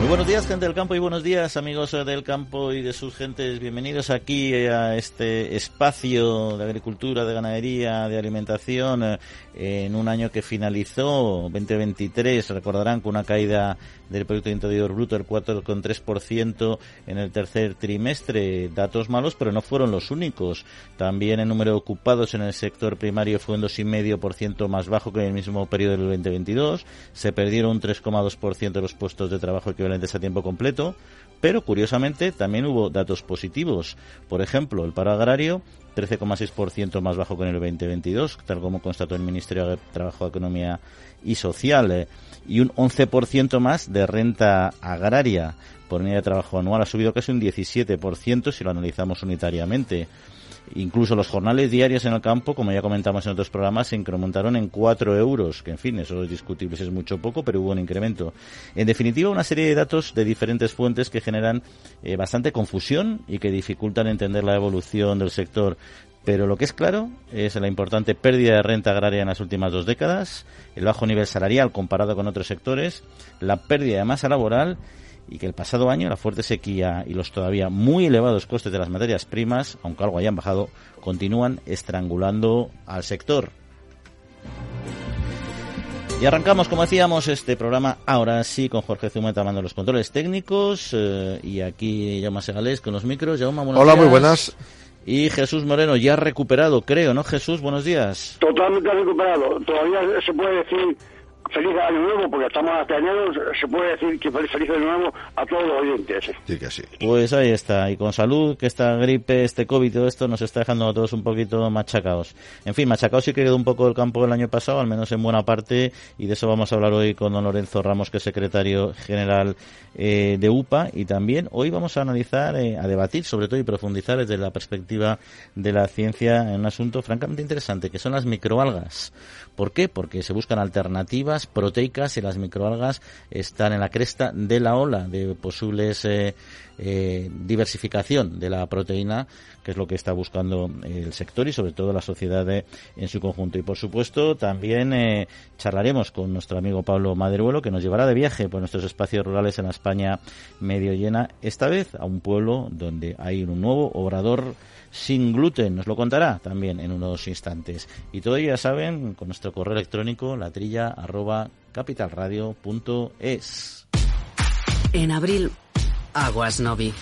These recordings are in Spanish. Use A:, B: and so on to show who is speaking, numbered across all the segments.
A: Muy buenos días, gente del campo, y buenos días, amigos del campo y de sus gentes. Bienvenidos aquí a este espacio de agricultura, de ganadería, de alimentación, eh, en un año que finalizó, 2023. Recordarán con una caída del Producto Interior Bruto del 4,3% en el tercer trimestre. Datos malos, pero no fueron los únicos. También el número de ocupados en el sector primario fue un 2,5% más bajo que en el mismo periodo del 2022. Se perdieron un 3,2% de los puestos de trabajo que a tiempo completo, pero curiosamente también hubo datos positivos. Por ejemplo, el paro agrario 13,6% más bajo que en el 2022, tal como constató el Ministerio de Trabajo, Economía y Social, eh, y un 11% más de renta agraria por unidad de trabajo anual. Ha subido casi un 17% si lo analizamos unitariamente. Incluso los jornales diarios en el campo, como ya comentamos en otros programas, se incrementaron en 4 euros, que en fin, eso es discutible si es mucho o poco, pero hubo un incremento. En definitiva, una serie de datos de diferentes fuentes que generan eh, bastante confusión y que dificultan entender la evolución del sector. Pero lo que es claro es la importante pérdida de renta agraria en las últimas dos décadas, el bajo nivel salarial comparado con otros sectores, la pérdida de masa laboral y que el pasado año la fuerte sequía y los todavía muy elevados costes de las materias primas, aunque algo hayan bajado, continúan estrangulando al sector. Y arrancamos, como decíamos, este programa ahora sí con Jorge Zumeta tomando los controles técnicos eh, y aquí Jaume Segales con los micros.
B: Hola, muy buenas.
A: Y Jesús Moreno, ya recuperado, creo, ¿no, Jesús? Buenos días.
C: Totalmente recuperado. Todavía se puede decir feliz año nuevo, porque estamos hasta enero, se puede decir que feliz, feliz año nuevo a todos los oyentes.
B: Sí, que sí.
A: Pues ahí está, y con salud, que esta gripe, este COVID, todo esto nos está dejando a todos un poquito machacados. En fin, machacados sí que quedó un poco el campo el año pasado, al menos en buena parte, y de eso vamos a hablar hoy con don Lorenzo Ramos, que es secretario general eh, de UPA, y también hoy vamos a analizar, eh, a debatir sobre todo y profundizar desde la perspectiva de la ciencia en un asunto francamente interesante, que son las microalgas. ¿Por qué? Porque se buscan alternativas proteicas y las microalgas están en la cresta de la ola de posibles eh, eh, diversificación de la proteína, que es lo que está buscando el sector y sobre todo la sociedad en su conjunto. Y por supuesto también eh, charlaremos con nuestro amigo Pablo Maderuelo, que nos llevará de viaje por nuestros espacios rurales en la España medio llena, esta vez a un pueblo donde hay un nuevo obrador sin gluten. Nos lo contará también en unos instantes. Y todo ya saben con nuestro correo electrónico latrilla arroba.
D: En abril, Aguas Novi.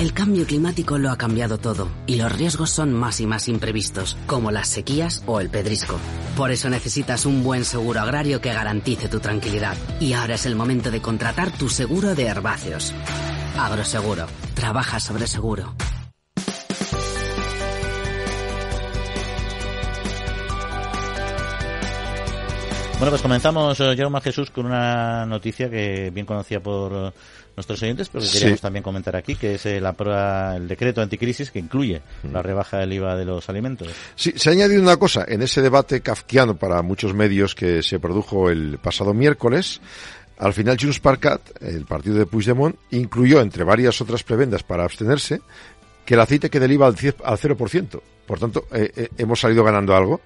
D: El cambio climático lo ha cambiado todo y los riesgos son más y más imprevistos, como las sequías o el pedrisco. Por eso necesitas un buen seguro agrario que garantice tu tranquilidad. Y ahora es el momento de contratar tu seguro de herbáceos. Agroseguro. Trabaja sobre seguro.
A: Bueno, pues comenzamos, eh, Jaume Jesús, con una noticia que bien conocía por eh, nuestros oyentes, pero que queríamos también comentar aquí, que es eh, la prueba, el decreto anticrisis que incluye mm. la rebaja del IVA de los alimentos.
B: Sí, se ha añadido una cosa en ese debate kafkiano para muchos medios que se produjo el pasado miércoles. Al final, Junts per el partido de Puigdemont, incluyó, entre varias otras prebendas para abstenerse, que el aceite quede del IVA al, 0%. Por tanto, hemos salido ganando algo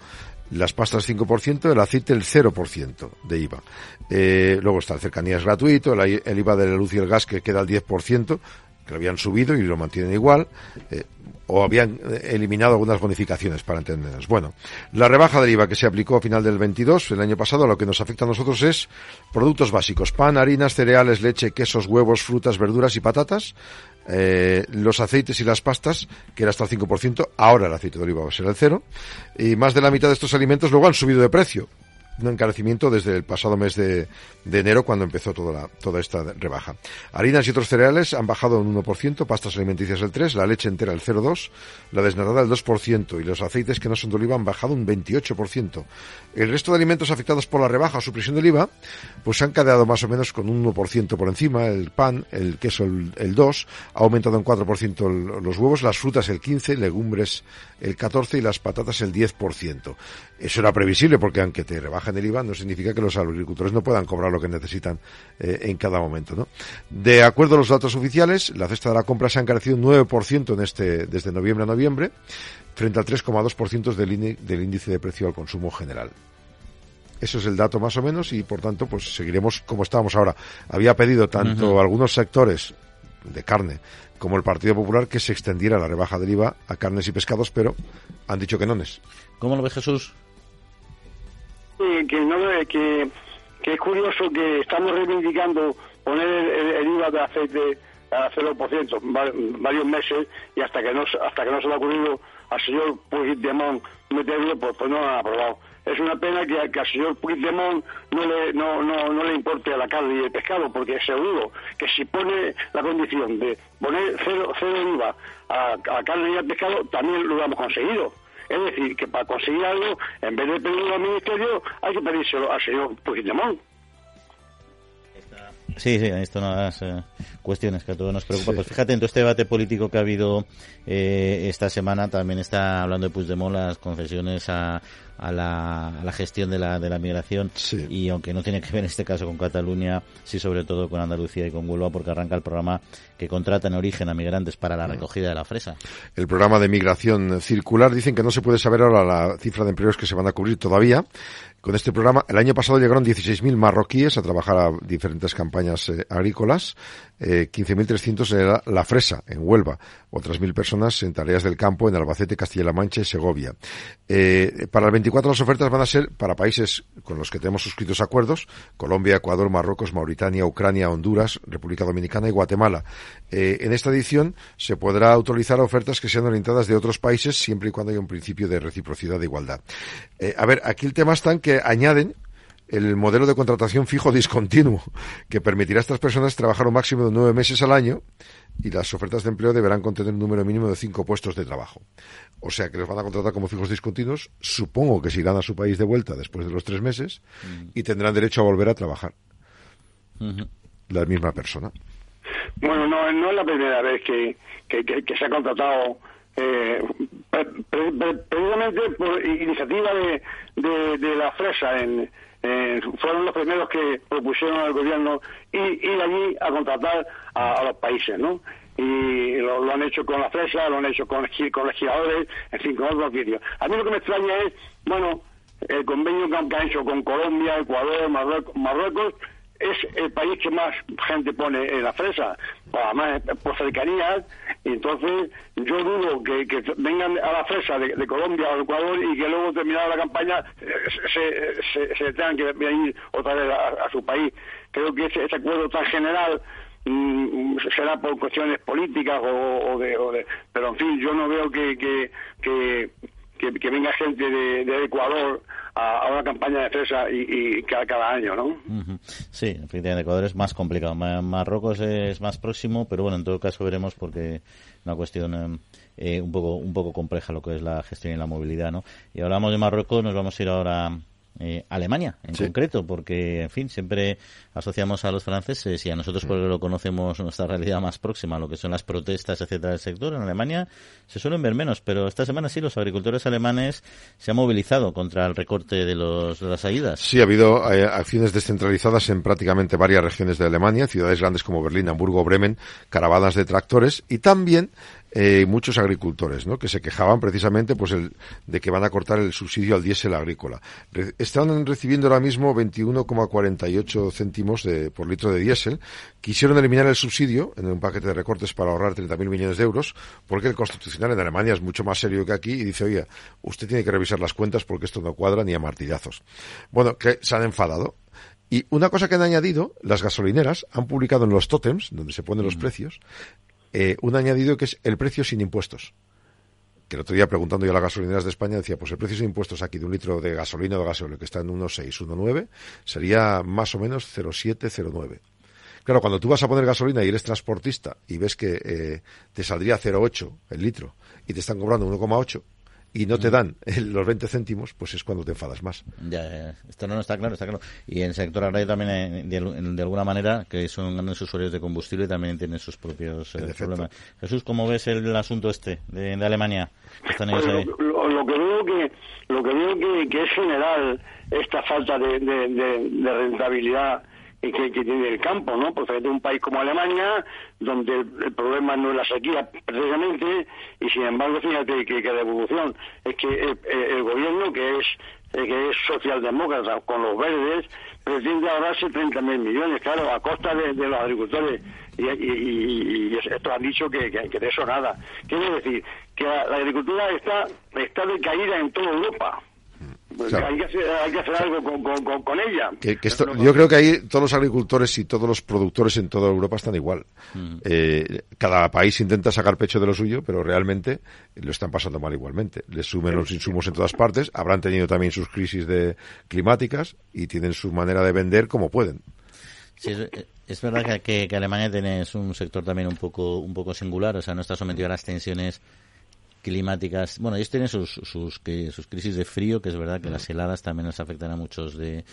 B: las pastas 5%, el aceite el 0% de IVA. Eh, luego está el cercanías gratuito, el, IVA de la luz y el gas que queda al 10%, que lo habían subido y lo mantienen igual. Eh, o habían eliminado algunas bonificaciones para entendernos. Bueno, la rebaja del IVA que se aplicó a final del 22, el año pasado, lo que nos afecta a nosotros es productos básicos, pan, harinas, cereales, leche, quesos, huevos, frutas, verduras y patatas, eh, los aceites y las pastas, que era hasta el 5%, ahora el aceite de oliva va a ser el cero, y más de la mitad de estos alimentos luego han subido de precio un encarecimiento desde el pasado mes de, enero cuando empezó toda, toda esta rebaja. Harinas y otros cereales han bajado un 1%, pastas alimenticias el 3%, la leche entera el 0,2%, la desnatada el 2% y los aceites que no son de oliva han bajado un 28%. El resto de alimentos afectados por la rebaja o supresión del IVA pues han quedado más o menos con un 1% por encima, el pan, el queso el, el 2%, ha aumentado un 4% los huevos, las frutas el 15%, legumbres el 14% y las patatas el 10%. Eso era previsible porque aunque te rebaja rebajen el IVA no significa que los agricultores no puedan cobrar lo que necesitan eh, en cada momento. ¿no? De acuerdo a los datos oficiales, la cesta de la compra se ha encarecido un 9% en este, desde noviembre a noviembre, frente al 3,2% del, del índice de precio al consumo general. Eso es el dato más o menos y por tanto pues seguiremos como estábamos ahora. Había pedido tanto algunos sectores de carne como el Partido Popular que se extendiera la rebaja del IVA a carnes y pescados, pero han dicho que no es.
A: ¿Cómo lo ve Jesús?
C: Que, no, que, que es curioso que estamos reivindicando poner el, IVA de aceite a 0% varios meses y hasta que no hasta que no se le ha ocurrido al señor Puigdemont meterlo, pues, pues no lo han aprobado es una pena que, al señor Puigdemont no le, no, no, no le importe a la carne y el pescado, porque seguro que si pone la condición de poner cero, cero IVA a, carne y al pescado, también lo hemos conseguido. Es decir, que para conseguir algo, en vez de pedirlo al ministerio, hay que pedírselo al señor Puigdemont.
A: Sí, sí, esto son las eh, cuestiones que a todos nos preocupa. Pues fíjate, en todo este debate político que ha habido eh, esta semana, también está hablando de Puigdemont las concesiones a, a la, a la gestión de la, de la migración. Y aunque no tiene que ver en este caso con Cataluña, sí sobre todo con Andalucía y con Huelva porque arranca el programa que contrata en origen a migrantes para la recogida de la fresa.
B: El programa de migración circular dicen que no se puede saber ahora la cifra de empleos que se van a cubrir todavía, con este programa. El año pasado llegaron 16.000 marroquíes a trabajar a diferentes campañas eh, agrícolas, eh, 15.300 era la fresa en Huelva, otras mil personas en tareas del campo en Albacete, Castilla-La Mancha y Segovia. Eh, para el 24 las ofertas van a ser para países con los que tenemos suscritos acuerdos, Colombia, Ecuador, Marruecos, Mauritania, Ucrania, Honduras, República Dominicana y Guatemala. Eh, en esta edición se podrá autorizar ofertas que sean orientadas de otros países siempre y cuando haya un principio de reciprocidad de igualdad. Eh, a ver, aquí el tema está en que añaden el modelo de contratación fijo discontinuo, que permitirá a estas personas trabajar un máximo de nueve meses al año y las ofertas de empleo deberán contener un número mínimo de cinco puestos de trabajo. O sea que los van a contratar como fijos discontinuos, supongo que se irán a su país de vuelta después de los tres meses mm. y tendrán derecho a volver a trabajar. La misma persona.
C: Bueno, no, no es la primera vez que, que, se ha contratado eh, precisamente por iniciativa de, de, la Fresa en, fueron los primeros que propusieron al gobierno ir, allí a contratar a, los países, ¿no? Y lo, han hecho con la Fresa, lo han hecho con, con legisladores, en fin, con otros vídeos. A mí lo que me extraña es, bueno, el convenio que han hecho con Colombia, Ecuador, Marruecos es el país que más gente pone en la fresa, además por cercanías, y entonces yo dudo que, vengan a la fresa de, Colombia o Ecuador y que luego terminada la campaña se, se, tengan que venir otra vez a, su país. Creo que ese, acuerdo tan general mm, será por cuestiones políticas o, de, pero en fin yo no veo que, que, venga gente de Ecuador a, una campaña de fresa y, cada, año, ¿no?
A: Sí, efectivamente, Ecuador es más complicado. Marruecos es más próximo, pero bueno, en todo caso veremos porque una cuestión eh, eh, un poco un poco compleja lo que es la gestión y la movilidad, ¿no? Y hablamos de Marruecos, nos vamos a ir ahora eh, Alemania en concreto, porque, en fin, siempre asociamos a los franceses y a nosotros porque lo conocemos nuestra realidad más próxima, lo que son las protestas, etcétera, del sector. En Alemania se suelen ver menos, pero esta semana sí los agricultores alemanes se han movilizado contra el recorte de, los, de las ayudas.
B: Sí, ha habido eh, acciones descentralizadas en prácticamente varias regiones de Alemania, ciudades grandes como Berlín, Hamburgo, Bremen, caravanas de tractores y también eh, muchos agricultores, ¿no? Que se quejaban precisamente, pues, el, de que van a cortar el subsidio al diésel agrícola. están recibiendo ahora mismo 21,48 céntimos de, por litro de diésel. Quisieron eliminar el subsidio en un paquete de recortes para ahorrar 30.000 millones de euros, porque el constitucional en Alemania es mucho más serio que aquí y dice, oye, usted tiene que revisar las cuentas porque esto no cuadra ni a martillazos. Bueno, que se han enfadado. Y una cosa que han añadido, las gasolineras han publicado en los tótems, donde se ponen los precios, eh, un añadido que es el precio sin impuestos. Que el otro día preguntando yo a las gasolineras de España decía, pues el precio sin impuestos aquí de un litro de gasolina o de gasolina que está en 1,6, 1,9, sería más o menos 0,7, 0,9. Claro, cuando tú vas a poner gasolina y eres transportista y ves que eh, te saldría 0,8 el litro y te están cobrando 1,8 y no te mm. dan los 20 céntimos, pues es cuando te enfadas más.
A: Ya, esto no, está claro, está claro. Y en el sector agrario también, eh, de, alguna manera, que son grandes usuarios de combustible, también tienen sus propios eh, problemas. Jesús, ¿cómo ves el, asunto este de, Alemania?
C: Pues lo, que veo que lo que veo que, es general esta falta de, de rentabilidad que, que, tiene el campo, ¿no? Porque es un país como Alemania, donde el, problema no es la sequía precisamente, y sin embargo, fíjate que, la evolución es que el, gobierno, que es que es socialdemócrata con los verdes, pretende ahorrarse 30 mil millones, claro, a costa de, los agricultores. Y, y, y, esto han dicho que, que, de eso nada. Quiere decir que la, la agricultura está, está decaída en toda Europa pues hay, que hacer, algo con, ella.
B: yo creo que ahí todos los agricultores y todos los productores en toda Europa están igual. Mm. Eh, cada país intenta sacar pecho de lo suyo, pero realmente lo están pasando mal igualmente. Les sumen los insumos en todas partes, habrán tenido también sus crisis de climáticas y tienen su manera de vender como pueden.
A: Sí, es, verdad que, que, Alemania tiene un sector también un poco un poco singular, o sea, no está sometido a las tensiones climáticas. Bueno, ellos tienen sus, sus, que, sus crisis de frío, que es verdad que las heladas también nos afectan a muchos de,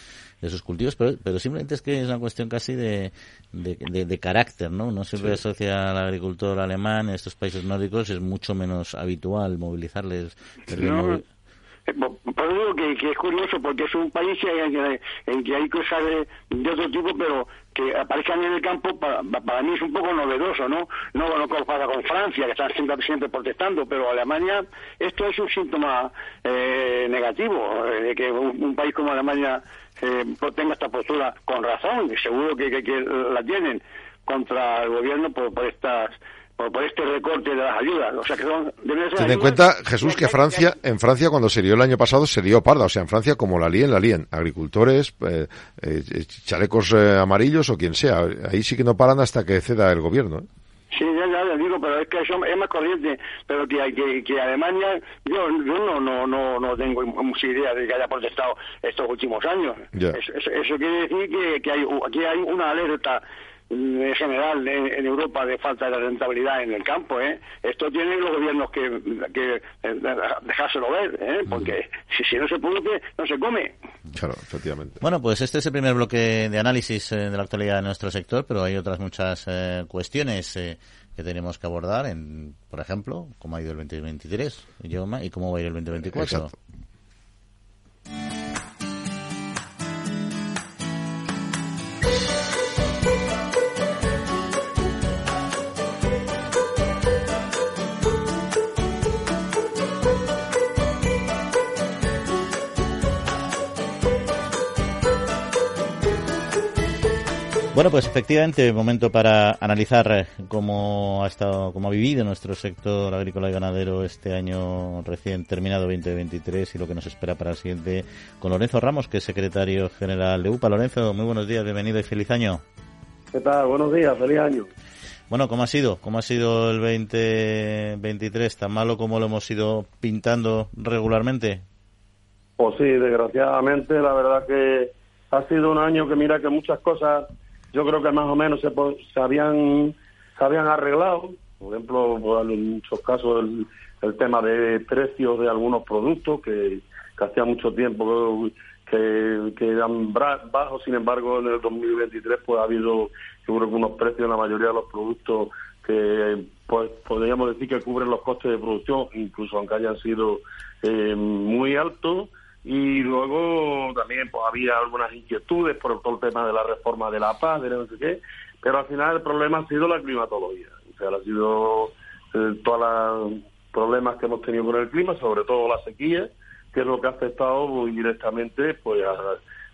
A: de sus cultivos, pero, pero simplemente es que es una cuestión casi de, de, carácter, ¿no? No siempre asocia al agricultor alemán en estos países nórdicos, es mucho menos habitual movilizarles.
C: Por eso que, que, es curioso, porque es un país en que hay cosas de, otro tipo, pero que aparezcan en el campo para, para mí es un poco novedoso, ¿no? No, pasa con Francia, que están siempre, siempre protestando, pero Alemania, esto es un síntoma eh, negativo, eh, de que un, país como Alemania eh, tenga esta postura con razón, y seguro que, la tienen contra el gobierno por estas por, este recorte de las ayudas. O sea que son,
B: Ten en cuenta, Jesús, que Francia, en Francia cuando se lió el año pasado se lió parda. O sea, en Francia como la líen, la líen. Agricultores, eh, eh, chalecos eh, amarillos o quien sea. Ahí sí que no paran hasta que ceda el gobierno.
C: Sí, ya, ya les digo, pero es que eso es más corriente, pero que, que, que Alemania, yo, yo no, no, no, no tengo mucha idea de que haya protestado estos últimos años. Eso, eso, quiere decir que, que hay, aquí hay una alerta en general en, Europa de falta de rentabilidad en el campo. ¿eh? Esto tienen los gobiernos que, que eh, dejárselo ver, ¿eh? porque si, si no se produce, no se come.
B: Claro, efectivamente.
A: Bueno, pues este es el primer bloque de análisis eh, de la actualidad de nuestro sector, pero hay otras muchas eh, cuestiones que tenemos que abordar, en, por ejemplo, cómo ha ido el 2023, y cómo va a ir el 2024. Exacto. Bueno, pues efectivamente, momento para analizar eh, cómo ha estado, cómo ha vivido nuestro sector agrícola y ganadero este año recién terminado 2023 y lo que nos espera para el siguiente con Lorenzo Ramos, que es secretario general de UPA. Lorenzo, muy buenos días, bienvenido y feliz año.
E: ¿Qué tal? Buenos días, feliz año.
A: Bueno, ¿cómo ha sido? ¿Cómo ha sido el 2023? ¿Tan malo como lo hemos ido pintando regularmente?
E: Pues sí, desgraciadamente, la verdad que ha sido un año que mira que muchas cosas yo creo que más o menos se, se habían se habían arreglado. Por ejemplo en muchos casos el, tema de precios de algunos productos que, hacía mucho tiempo que, que eran bajos. Sin embargo en el 2023 pues ha habido creo que unos precios en la mayoría de los productos que pues podríamos decir que cubren los costes de producción incluso aunque hayan sido eh, muy altos y luego también pues había algunas inquietudes por todo el tema de la reforma de la paz, de no sé qué, pero al final el problema ha sido la climatología, o sea, ha sido eh, todos los problemas que hemos tenido con el clima, sobre todo la sequía, que es lo que ha afectado muy directamente pues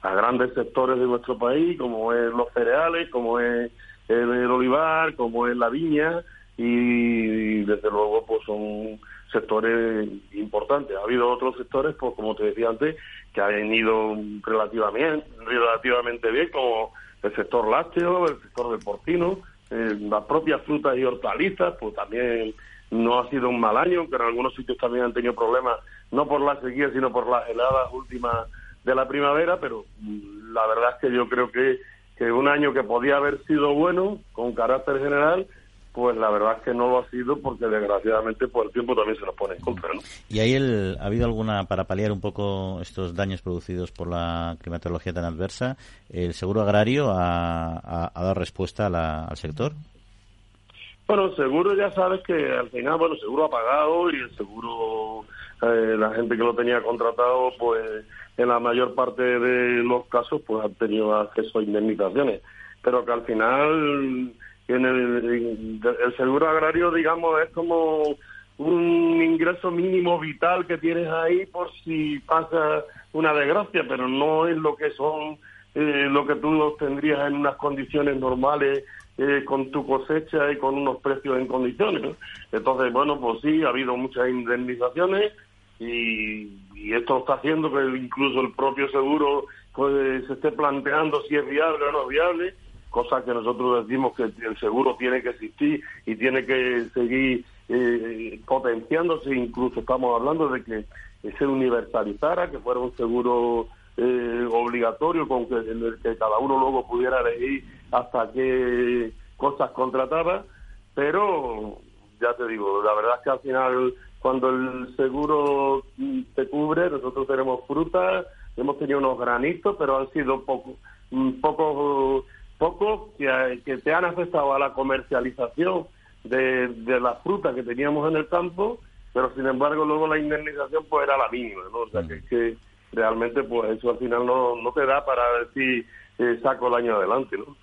E: a, grandes sectores de nuestro país, como es los cereales, como es el, olivar, como es la viña, y desde luego pues son sectores importantes. Ha habido otros sectores, pues como te decía antes, que han ido relativamente, relativamente bien, como el sector lácteo, el sector del porcino, eh, las propias frutas y hortalizas, pues también no ha sido un mal año, aunque en algunos sitios también han tenido problemas, no por la sequía, sino por las heladas últimas de la primavera, pero mm, la verdad es que yo creo que, que un año que podía haber sido bueno, con carácter general, pues la verdad es que no lo ha sido porque desgraciadamente por pues, el tiempo también se nos pone en contra. ¿no?
A: ¿Y ahí el, ha habido alguna, para paliar un poco estos daños producidos por la climatología tan adversa, el seguro agrario ha, dado respuesta al sector?
E: Bueno, seguro ya sabes que al final, bueno, seguro ha pagado y el seguro, eh, la gente que lo tenía contratado, pues en la mayor parte de los casos, pues han tenido acceso a indemnizaciones. Pero que al final en el, el seguro agrario, digamos, es como un ingreso mínimo vital que tienes ahí por si pasa una desgracia, pero no es lo que son eh, lo que tú tendrías en unas condiciones normales eh, con tu cosecha y con unos precios en condiciones. Entonces, bueno, pues sí, ha habido muchas indemnizaciones y, esto está haciendo que incluso el propio seguro pues, se esté planteando si es viable o no es viable cosa que nosotros decimos que el seguro tiene que existir y tiene que seguir eh, potenciándose, incluso estamos hablando de que se universalizara, que fuera un seguro eh, obligatorio con que, que cada uno luego pudiera elegir hasta qué cosas contrataba, pero ya te digo, la verdad es que al final cuando el seguro te cubre, nosotros tenemos frutas, hemos tenido unos granitos, pero han sido poco, poco poco que, que te han afectado a la comercialización de, de las frutas que teníamos en el campo, pero sin embargo luego la indemnización pues era la mínima, ¿no? O sea que, que realmente pues eso al final no, no te da para decir eh, saco el año adelante, ¿no?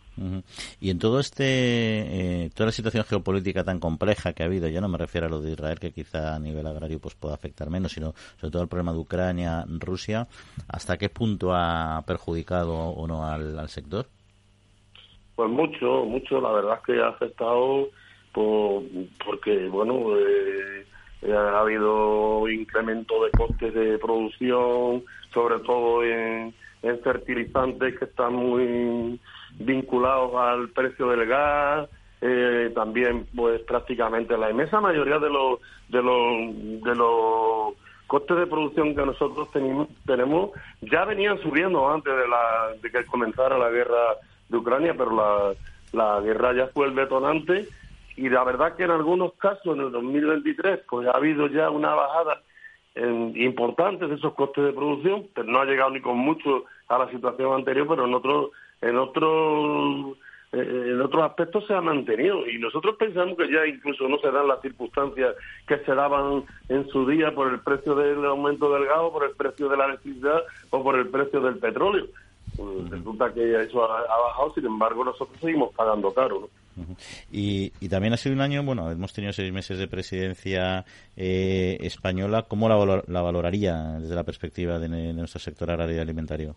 A: Y en todo este, eh, toda la situación geopolítica tan compleja que ha habido, ya no me refiero a lo de Israel, que quizá a nivel agrario pues pueda afectar menos, sino sobre todo el problema de Ucrania, Rusia, ¿hasta qué punto ha perjudicado o no al sector?
E: Pues mucho, mucho, la verdad es que ha afectado por, porque, bueno, eh, eh, ha habido incremento de costes de producción, sobre todo en, fertilizantes que están muy vinculados al precio del gas, eh, también pues prácticamente la inmensa mayoría de los de los de los costes de producción que nosotros tenemos, tenemos ya venían subiendo antes de la de que comenzara la guerra de Ucrania, pero la, la guerra ya fue el detonante y la verdad que en algunos casos en el 2023 pues ha habido ya una bajada importante de esos costes de producción, pero no ha llegado ni con mucho a la situación anterior, pero en otros en otros eh, en otros aspectos se ha mantenido y nosotros pensamos que ya incluso no se dan las circunstancias que se daban en su día por el precio del aumento del gas, por el precio de la electricidad o por el precio del petróleo. Pues resulta que eso ha, bajado, sin embargo nosotros seguimos pagando caro.
A: y, y, también ha sido un año, bueno, hemos tenido seis meses de presidencia eh, española. ¿Cómo la, la, valoraría desde la perspectiva de, nuestro sector agrario y alimentario?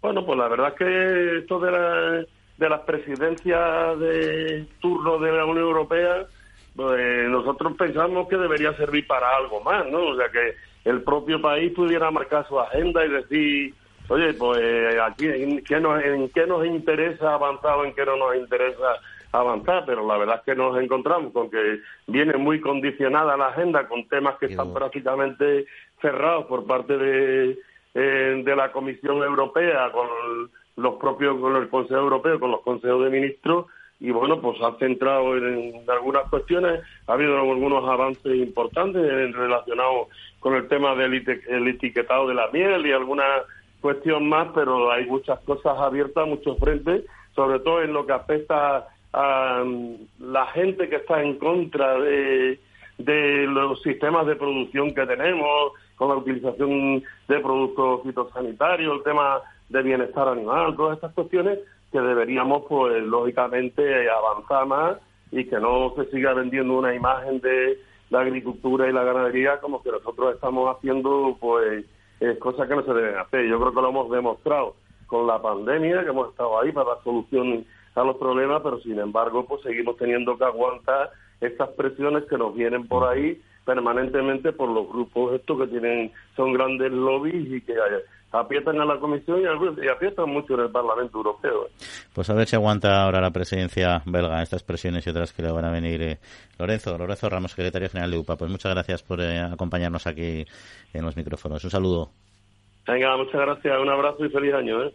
E: Bueno, pues la verdad es que esto de, la, de las presidencias de turno de la Unión Europea, pues nosotros pensamos que debería servir para algo más, ¿no? O sea, que el propio país pudiera marcar su agenda y decir oye, pues aquí en qué nos, en qué nos interesa avanzar o en qué no nos interesa avanzar, pero la verdad es que nos encontramos con que viene muy condicionada la agenda con temas que están prácticamente cerrados por parte de, eh, de la Comisión Europea, con los propios, con el Consejo Europeo, con los consejos de ministros, y bueno, pues ha centrado en, algunas cuestiones, ha habido algunos avances importantes relacionados con el tema del etiquetado de la miel y algunas cuestión más, pero hay muchas cosas abiertas, muchos frentes, sobre todo en lo que afecta a mm, la gente que está en contra de, de los sistemas de producción que tenemos, con la utilización de productos fitosanitarios, el tema de bienestar animal, todas estas cuestiones que deberíamos, pues, lógicamente, avanzar más y que no se siga vendiendo una imagen de la agricultura y la ganadería como que nosotros estamos haciendo, pues, es cosas que no se deben hacer. Yo creo que lo hemos demostrado con la pandemia, que hemos estado ahí para dar solución a los problemas, pero sin embargo, pues seguimos teniendo que aguantar estas presiones que nos vienen por ahí permanentemente por los grupos estos que tienen son grandes lobbies y que aprietan a la Comisión y, aprietan mucho en el Parlamento Europeo.
A: Pues a ver si aguanta ahora la presidencia belga estas presiones y otras que le van a venir. Eh, Lorenzo, Lorenzo Ramos, secretario general de UPA, pues muchas gracias por eh, acompañarnos aquí en los micrófonos. Un saludo.
E: Venga, muchas gracias, un abrazo y feliz año. ¿eh?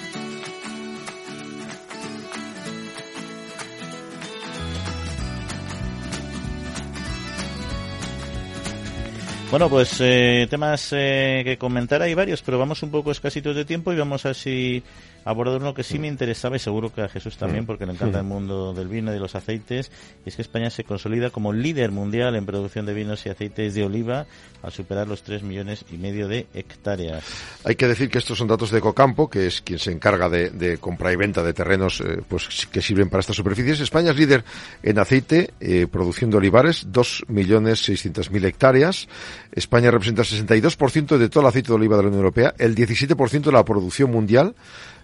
A: Bueno, pues eh, temas eh, que comentar hay varios, pero vamos un poco escasitos de tiempo y vamos así abordar uno que sí me interesaba y seguro que a Jesús también, porque le encanta el mundo del vino y de los aceites, y es que España se consolida como líder mundial en producción de vinos y aceites de oliva al superar los 3 millones y medio de hectáreas.
B: Hay que decir que estos son datos de Ecocampo, que es quien se encarga de, compra y venta de terrenos eh, pues que sirven para estas superficies. España es líder en aceite, eh, produciendo olivares, 2.600.000 hectáreas. España representa el 62% de todo el aceite de oliva de la Unión Europea, el 17% de la producción mundial,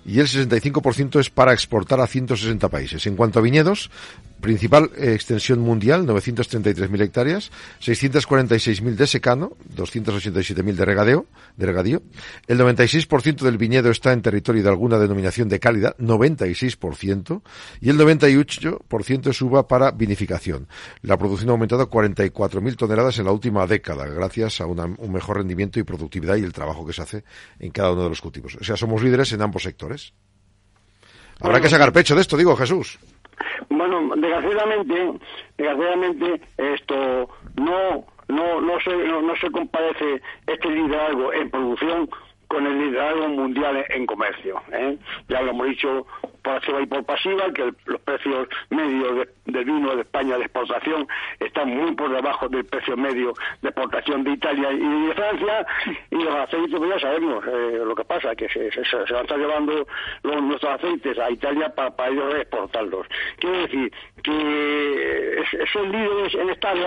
B: y el 65% es para exportar a 160 países. En cuanto a viñedos, principal eh, extensión mundial, 933.000 hectáreas, 646.000 de secano, 287.000 de regadeo, de regadío. El 96% del viñedo está en territorio de alguna denominación de calidad, 96%, y el 98% es uva para vinificación. La producción ha aumentado a 44.000 toneladas en la última década, gracias a un mejor rendimiento y productividad y el trabajo que se hace en cada uno de los cultivos. O sea, somos líderes en ambos sectores. Habrá que sacar pecho de esto, digo, Jesús.
C: Bueno, desgraciadamente, desgraciadamente esto no no no se no, se compadece este liderazgo en producción con el liderazgo mundial en comercio. ¿eh? Ya lo hemos dicho por activa y por pasiva, que los precios medios del vino de España de exportación están muy por debajo del precio medio de exportación de Italia y de Francia, y los aceites, pues ya sabemos eh, lo que pasa, que se, se, van a estar llevando los, nuestros aceites a Italia para, ellos exportarlos. Quiere decir que esos líderes en estas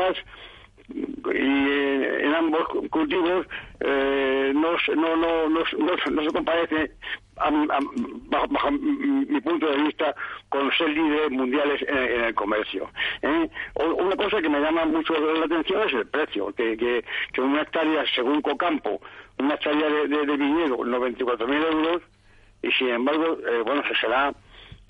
C: y en ambos cultivos eh, no, no, no, no, se comparece bajo, mi punto de vista con ser líderes mundiales en, el comercio. ¿eh? Una cosa que me llama mucho la atención es el precio, que, que, que una hectárea, según Cocampo, una hectárea de, de, de viñedo, 94.000 euros, y sin embargo, eh, bueno, se será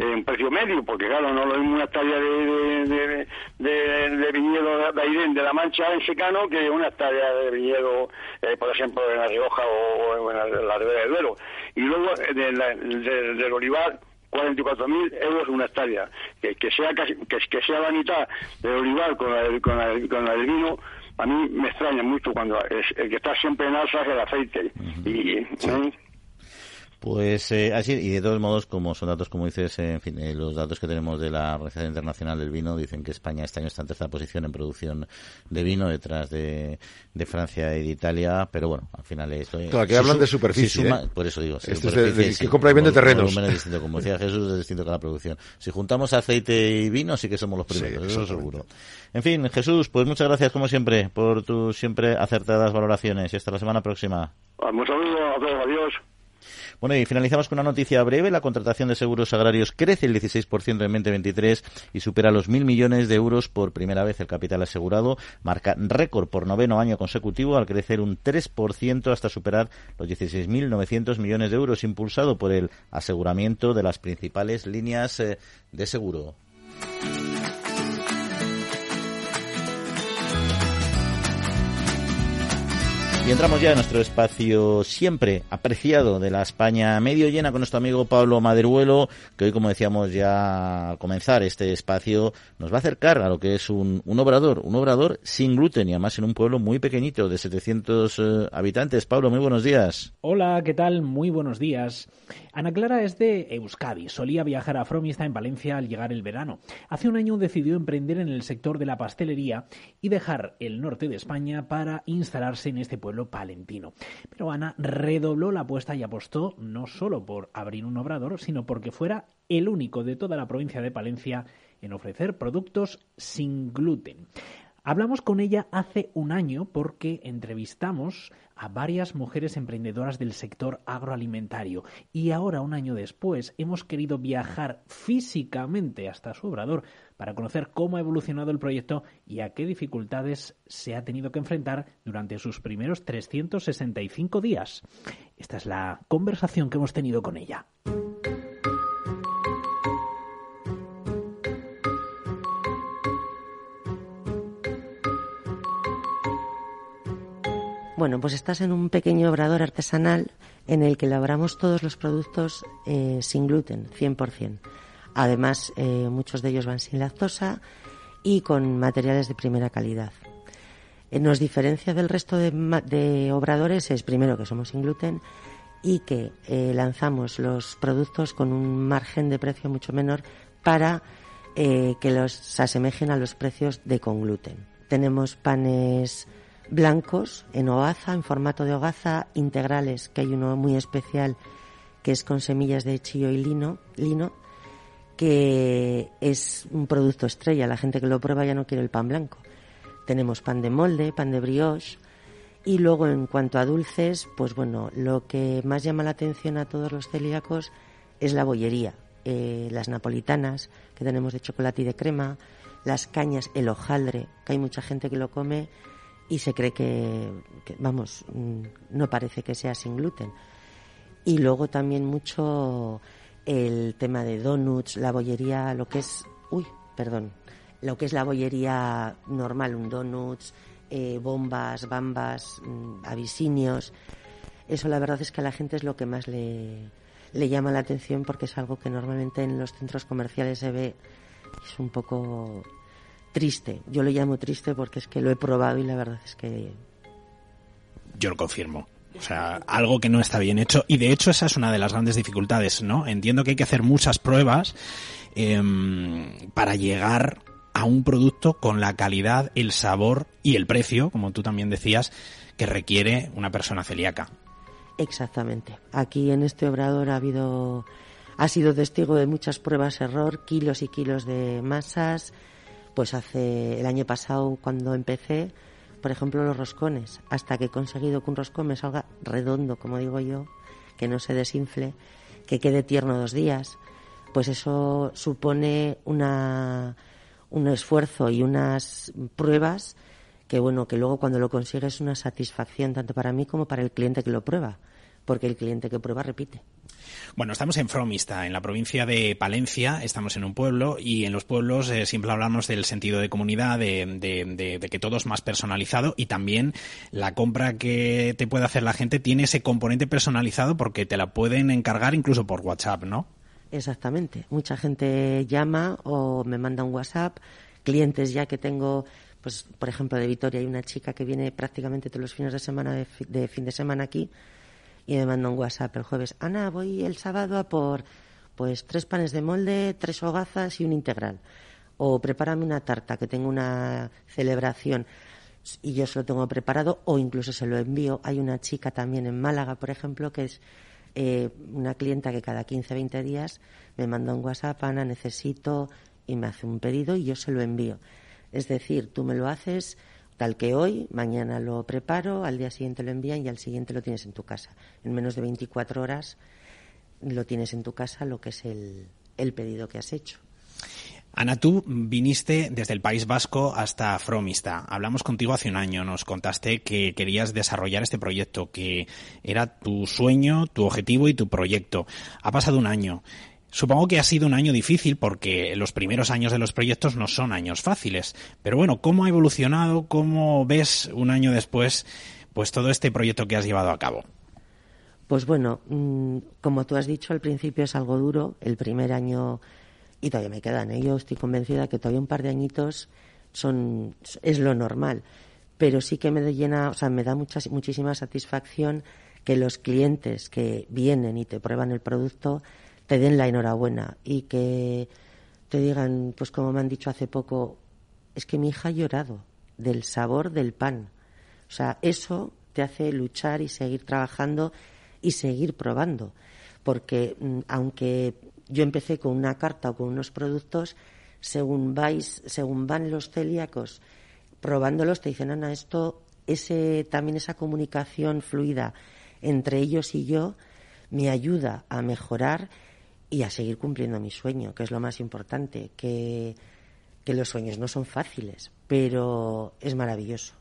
C: en precio medio, porque claro, no lo mismo una hectárea de, de, de, de, viñedo de Airén de la Mancha en secano que una hectárea de viñedo, eh, por ejemplo, en La Rioja o, en la, Ribera del Duero. Y luego eh, del olivar, 44.000 euros una hectárea. Que, que sea casi, que, sea la mitad del olivar con la, con la, con la del vino, a mí me extraña mucho cuando es, el que está siempre en alza es el aceite. Y, ¿eh?
A: Pues eh, así, y de todos modos, como son datos, como dices, en fin, eh, los datos que tenemos de la Organización Internacional del Vino dicen que España este año está en tercera posición en producción de vino, detrás de, de Francia y de Italia, pero bueno, al final esto...
B: Claro, que hablan de superficie.
A: ¿eh? Por eso digo,
B: este es que compra y vende terrenos.
A: distinto, como decía Jesús, es distinto que la producción. Si juntamos aceite y vino, sí que somos los primeros, eso seguro. En fin, Jesús, pues muchas gracias, como siempre, por tus siempre acertadas valoraciones y hasta la semana próxima.
C: Un saludo a todos, adiós.
A: Bueno, y finalizamos con una noticia breve. La contratación de seguros agrarios crece el 16% en 2023 y supera los mil millones de euros por primera vez. El capital asegurado marca récord por noveno año consecutivo al crecer un 3% hasta superar los 16.900 millones de euros, impulsado por el aseguramiento de las principales líneas eh, de seguro. Y entramos ya en nuestro espacio siempre apreciado de la España medio llena con nuestro amigo Pablo Maderuelo, que hoy, como decíamos ya al comenzar este espacio, nos va a acercar a lo que es un, obrador, un obrador sin gluten y además en un pueblo muy pequeñito de 700 eh, habitantes. Pablo, muy buenos días.
F: Hola, ¿qué tal? Muy buenos días. Ana Clara es de Euskadi. Solía viajar a Fromista en Valencia al llegar el verano. Hace un año decidió emprender en el sector de la pastelería y dejar el norte de España para instalarse en este pueblo palentino. Pero Ana redobló la apuesta y apostó no solo por abrir un obrador, sino porque fuera el único de toda la provincia de Palencia en ofrecer productos sin gluten. Hablamos con ella hace un año porque entrevistamos a varias mujeres emprendedoras del sector agroalimentario y ahora, un año después, hemos querido viajar físicamente hasta su obrador para conocer cómo ha evolucionado el proyecto y a qué dificultades se ha tenido que enfrentar durante sus primeros 365 días. Esta es la conversación que hemos tenido con ella.
G: Bueno, pues estás en un pequeño obrador artesanal en el que elaboramos todos los productos eh, sin gluten, 100%. Además, eh, muchos de ellos van sin lactosa y con materiales de primera calidad. Eh, nos diferencia del resto de, obradores es primero que somos sin gluten y que lanzamos los productos con un margen de precio mucho menor para que los se asemejen a los precios de con gluten. Tenemos panes blancos en hogaza, en formato de hogaza, integrales, que hay uno muy especial que es con semillas de chillo y lino, que es un producto estrella. La gente que lo prueba ya no quiere el pan blanco. Tenemos pan de molde, pan de brioche. Y luego, en cuanto a dulces, pues bueno, lo que más llama la atención a todos los celíacos es la bollería. Eh, las napolitanas, que tenemos de chocolate y de crema, las cañas, el hojaldre, que hay mucha gente que lo come y se cree que, vamos, mm, no parece que sea sin gluten. Y luego también mucho el tema de donuts, la bollería, lo que es, uy, perdón, lo que es la bollería normal, un donuts, eh, bombas, bambas, mm, avisinios. Eso la verdad es que a la gente es lo que más le, le llama la atención porque es algo que normalmente en los centros comerciales se ve, es un poco triste. Yo lo llamo triste porque es que lo he probado y la verdad es que...
F: Yo lo confirmo. O sea, algo que no está bien hecho. Y de hecho esa es una de las grandes dificultades, ¿no? Entiendo que hay que hacer muchas pruebas em, para llegar a un producto con la calidad, el sabor y el precio, como tú también decías, que requiere una persona celíaca.
G: Exactamente. Aquí en este obrador ha habido, ha sido testigo de muchas pruebas error, kilos y kilos de masas, pues hace el año pasado cuando empecé, por ejemplo, los roscones, hasta que he conseguido que un roscón me salga redondo, como digo yo, que no se desinfle, que quede tierno dos días, pues eso supone una, un esfuerzo y unas pruebas que bueno, que luego cuando lo consigues es una satisfacción tanto para mí como para el cliente que lo prueba, porque el cliente que prueba repite.
F: Bueno, estamos en Fromista, en la provincia de Palencia, estamos en un pueblo y en los pueblos eh, siempre hablamos del sentido de comunidad, de, que todo es más personalizado y también la compra que te puede hacer la gente tiene ese componente personalizado porque te la pueden encargar incluso por WhatsApp, ¿no?
G: Exactamente. Mucha gente llama o me manda un WhatsApp, clientes ya que tengo pues por ejemplo de Vitoria hay una chica que viene prácticamente todos los fines de semana de fin de semana aquí y me manda un WhatsApp el jueves. Ana, voy el sábado a por pues tres panes de molde, tres hogazas y un integral. O prepárame una tarta, que tengo una celebración y yo se lo tengo preparado, o incluso se lo envío. Hay una chica también en Málaga, por ejemplo, que es eh, una clienta que cada 15, 20 días me manda un WhatsApp, Ana, necesito, y me hace un pedido y yo se lo envío. Es decir, tú me lo haces tal que hoy, mañana lo preparo, al día siguiente lo envían y al siguiente lo tienes en tu casa. En menos de 24 horas lo tienes en tu casa lo que es el, el pedido que has hecho.
F: Ana, tú viniste desde el País Vasco hasta Fromista. Hablamos contigo hace un año. Nos contaste que querías desarrollar este proyecto, que era tu sueño, tu objetivo y tu proyecto. Ha pasado un año. Supongo que ha sido un año difícil porque los primeros años de los proyectos no son años fáciles. Pero bueno, ¿cómo ha evolucionado? ¿Cómo ves un año después pues todo este proyecto que has llevado a cabo?
G: Pues bueno, mm, como tú has dicho, al principio es algo duro. El primer año, y todavía me quedan, ¿eh? yo estoy convencida que todavía un par de añitos son, es lo normal. Pero sí que me llena, o sea, me da mucha, muchísima satisfacción que los clientes que vienen y te prueban el producto te den la enhorabuena y que te digan, pues como me han dicho hace poco, es que mi hija ha llorado del sabor del pan. O sea, eso te hace luchar y seguir trabajando y seguir probando. Porque mm, aunque yo empecé con una carta o con unos productos, según vais, según van los celíacos probándolos, te dicen, Ana, esto, ese, también esa comunicación fluida entre ellos y yo me ayuda a mejorar y a seguir cumpliendo mi sueño, que es lo más importante, que, que los sueños no son fáciles, pero es maravilloso.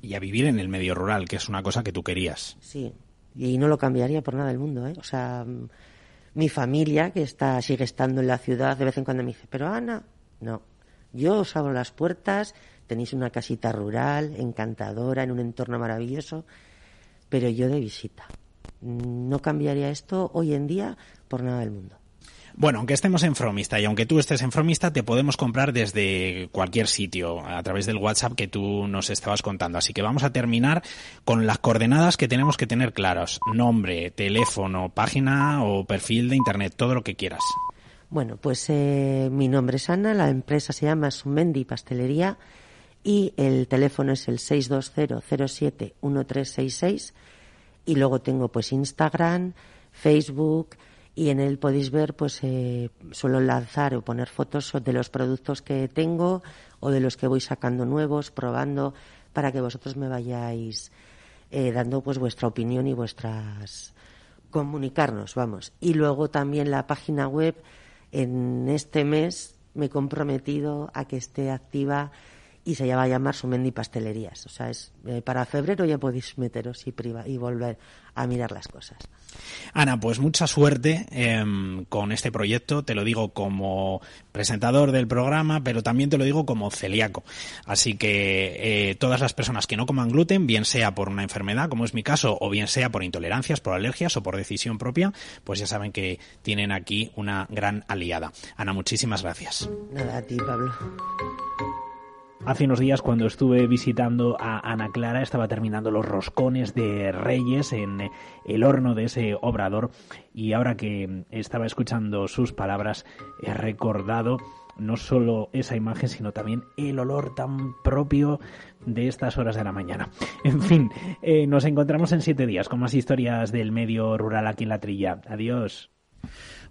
F: Y a vivir en el medio rural, que es una cosa que tú querías.
G: Sí, y no lo cambiaría por nada del mundo, ¿eh? O sea, mi familia, que está, sigue estando en la ciudad, de vez en cuando me dice, pero Ana, no, yo os abro las puertas, tenéis una casita rural, encantadora, en un entorno maravilloso, pero yo de visita. No cambiaría esto hoy en día por nada del mundo.
F: Bueno, aunque estemos en Fromista y aunque tú estés en Fromista, te podemos comprar desde cualquier sitio a través del WhatsApp que tú nos estabas contando. Así que vamos a terminar con las coordenadas que tenemos que tener claras. Nombre, teléfono, página o perfil de Internet, todo lo que quieras.
G: Bueno, pues eh, mi nombre es Ana, la empresa se llama Sumendi Pastelería y el teléfono es el 620071366 y luego tengo pues Instagram, Facebook, y en él podéis ver, pues eh, suelo lanzar o poner fotos de los productos que tengo o de los que voy sacando nuevos, probando, para que vosotros me vayáis eh, dando pues vuestra opinión y vuestras comunicarnos, vamos. Y luego también la página web en este mes me he comprometido a que esté activa y se va a llamar Sumendi Pastelerías. O sea, es eh, para febrero ya podéis meteros y, priva, y volver a mirar las cosas.
F: Ana, pues mucha suerte em, con este proyecto, te lo digo como presentador del programa, pero también te lo digo como celíaco. Así que eh, todas las personas que no coman gluten, bien sea por una enfermedad, como es mi caso, o bien sea por intolerancias, por alergias o por decisión propia, pues ya saben que tienen aquí una gran aliada. Ana, muchísimas gracias.
G: Nada, a ti, Pablo.
F: Hace unos días cuando estuve visitando a Ana Clara estaba terminando los roscones de Reyes en el horno de ese obrador y ahora que estaba escuchando sus palabras he recordado no solo esa imagen, sino también el olor tan propio de estas horas de la mañana. En fin, eh, nos encontramos en siete días con más historias del medio rural aquí en la trilla. Adiós.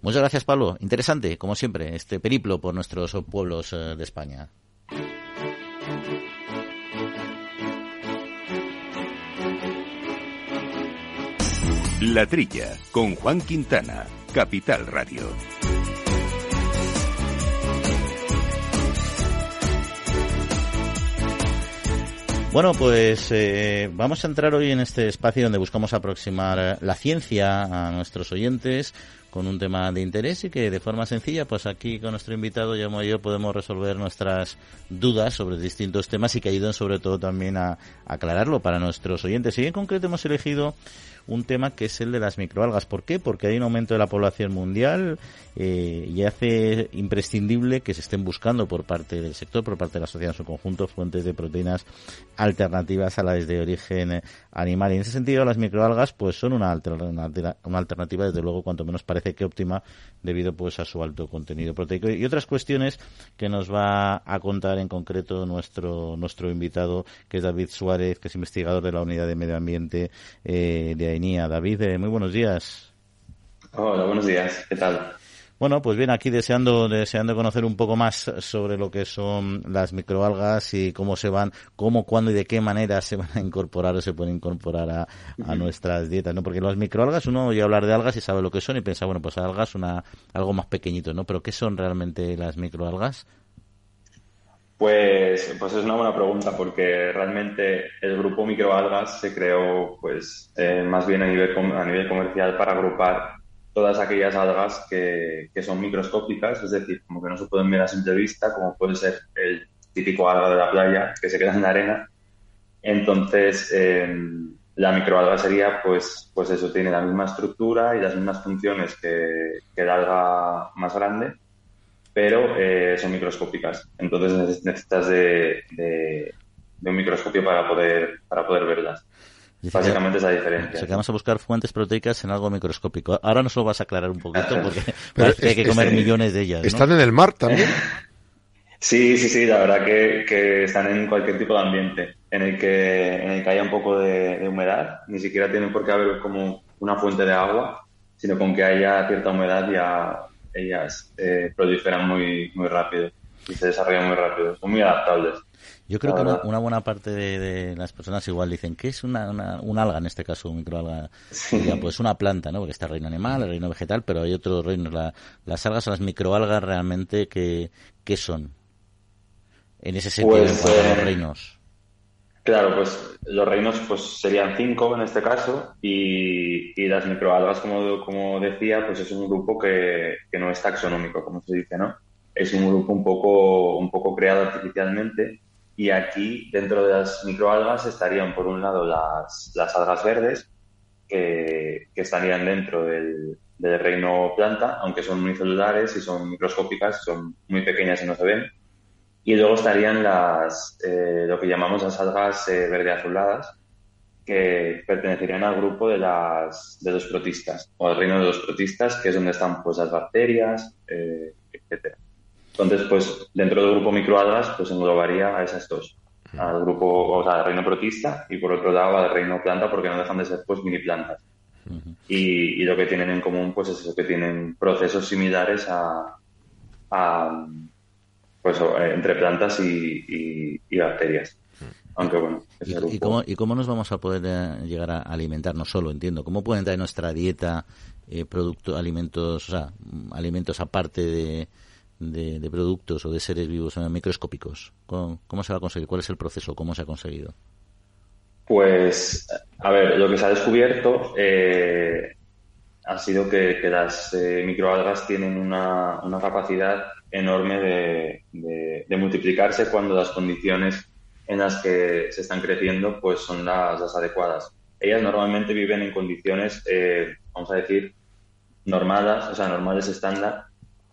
A: Muchas gracias, Pablo. Interesante, como siempre, este periplo por nuestros pueblos eh, de España.
H: La Trilla, con Juan Quintana, Capital Radio.
A: Bueno, pues eh, vamos a entrar hoy en este espacio donde buscamos aproximar la ciencia a nuestros oyentes con un tema de interés y que de forma sencilla, pues aquí con nuestro invitado, Llamo yo, podemos resolver nuestras dudas sobre distintos temas y que ayuden sobre todo también a, aclararlo para nuestros oyentes. Y en concreto hemos elegido un tema que es el de las microalgas. ¿Por qué? Porque hay un aumento de la población mundial eh, y hace imprescindible que se estén buscando por parte del sector, por parte de la sociedad en su conjunto, fuentes de proteínas alternativas a las de origen animal. Y en ese sentido, las microalgas pues son una alternativa, una alternativa desde luego, cuanto menos parece que óptima debido pues a su alto contenido proteico y otras cuestiones que nos va a contar en concreto nuestro nuestro invitado que es David Suárez que es investigador de la unidad de medio ambiente eh, de David, eh, muy buenos días.
I: Hola, buenos días. ¿Qué tal?
A: Bueno, pues bien, aquí deseando, deseando conocer un poco más sobre lo que son las microalgas y cómo se van, cómo, cuándo y de qué manera se van a incorporar o se pueden incorporar a, a nuestras dietas, ¿no? Porque las microalgas, uno oye hablar de algas y sabe lo que son y piensa, bueno, pues algas una, algo más pequeñito, ¿no? Pero ¿qué son realmente las microalgas?
I: Pues, pues es una buena pregunta porque realmente el grupo microalgas se creó pues eh, más bien a nivel, a nivel comercial para agrupar todas aquellas algas que, que, son microscópicas, es decir, como que no se pueden ver a simple vista, como puede ser el típico alga de la playa que se queda en la arena. Entonces, eh, la microalga sería, pues, pues eso, tiene la misma estructura y las mismas funciones que, que el alga más grande, pero eh, son microscópicas. Entonces necesitas de, de, de, un microscopio para poder, para poder verlas. Básicamente es la diferencia.
A: O vamos a buscar fuentes proteicas en algo microscópico. Ahora nos lo vas a aclarar un poquito porque parece que hay que comer millones de ellas. ¿no?
B: ¿Están en el mar también?
I: Sí, sí, sí, la verdad que, que, están en cualquier tipo de ambiente en el que, en el que haya un poco de, de, humedad. Ni siquiera tienen por qué haber como una fuente de agua, sino con que haya cierta humedad ya ellas eh, proliferan muy, muy rápido y se desarrollan muy rápido. Son muy adaptables.
A: Yo creo que una, una, buena parte de, de, las personas igual dicen que es una, una, un alga, en este caso, un microalga. Sí. pues una planta, ¿no? Porque está el reino animal, el reino vegetal, pero hay otros reinos. La, las algas o las microalgas realmente, ¿qué, qué son? En ese sentido, pues, en a los reinos.
I: Claro, pues los reinos pues serían cinco en este caso y, y las microalgas, como, como decía, pues es un grupo que, que no es taxonómico, como se dice, ¿no? Es un grupo un poco, un poco creado artificialmente y aquí, dentro de las microalgas, estarían por un lado las, las algas verdes, que, estarían dentro del, reino planta, aunque son unicelulares y son microscópicas, son muy pequeñas y no se ven. Y luego estarían las, eh, lo que llamamos las algas eh, verde azuladas, que pertenecerían al grupo de, las, de los protistas, o al reino de los protistas, que es donde están pues las bacterias, eh, etcétera. Entonces, pues dentro del grupo microalgas, pues englobaría a esas dos, al grupo, o sea, al reino protista y por otro lado al reino planta, porque no dejan de ser pues mini plantas. y, lo que tienen en común, pues es eso, que tienen procesos similares a, a pues entre plantas y bacterias. Aunque bueno,
A: ¿Y, cómo, ¿Y cómo nos vamos a poder eh, llegar a alimentar? No solo, entiendo. ¿Cómo pueden entrar en nuestra dieta eh, alimentos, o sea, alimentos aparte de, de, productos o de seres vivos eh, microscópicos? ¿Cómo, ¿Cómo, se va a conseguir? ¿Cuál es el proceso? ¿Cómo se ha conseguido?
I: Pues, a ver, lo que se ha descubierto eh, ha sido que, que las microalgas tienen una, una capacidad enorme de, de, de multiplicarse cuando las condiciones en las que se están creciendo pues son las, las adecuadas. Ellas normalmente viven en condiciones, eh, vamos a decir, normales, o sea, normales estándar,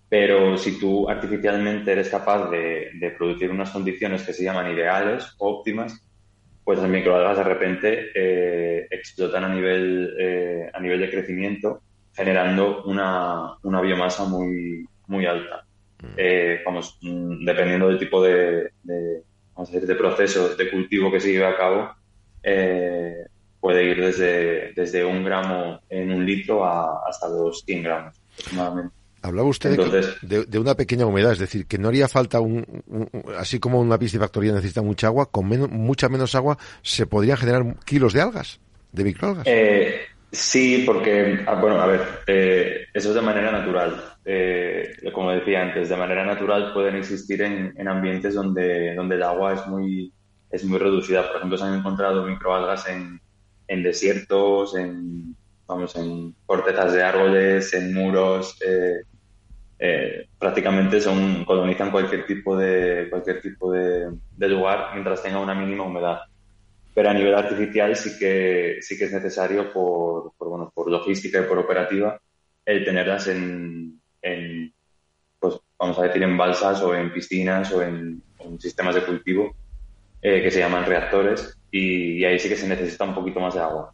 I: pero si tú artificialmente eres capaz de, de producir unas condiciones que se llaman ideales óptimas, pues las microalgas de repente eh, explotan a nivel, eh, a nivel de crecimiento, generando una, una biomasa muy, muy alta. Mm. vamos, mm, dependiendo del tipo de, vamos a decir, de procesos de cultivo que se lleve a cabo, eh, puede ir desde, desde un gramo en un litro hasta los 100 gramos aproximadamente.
B: Hablaba usted de, una pequeña humedad, es decir, que no haría falta un, así como una piscifactoría necesita mucha agua, con mucha menos agua se podrían generar kilos de algas, de microalgas.
I: Eh, sí, porque, ah, bueno, a ver, eh, eso es de manera natural eh, como decía antes, de manera natural pueden existir en, en, ambientes donde, donde el agua es muy, es muy reducida. Por ejemplo, se han encontrado microalgas en, en desiertos, en, vamos, en cortezas de árboles, en muros. Eh, eh, prácticamente son colonizan cualquier tipo de cualquier tipo de, lugar mientras tenga una mínima humedad pero a nivel artificial sí que sí que es necesario por, bueno por logística y por operativa el tenerlas en, en, pues vamos a decir, en balsas o en piscinas o en, sistemas de cultivo eh, que se llaman reactores y, ahí sí que se necesita un poquito más de agua.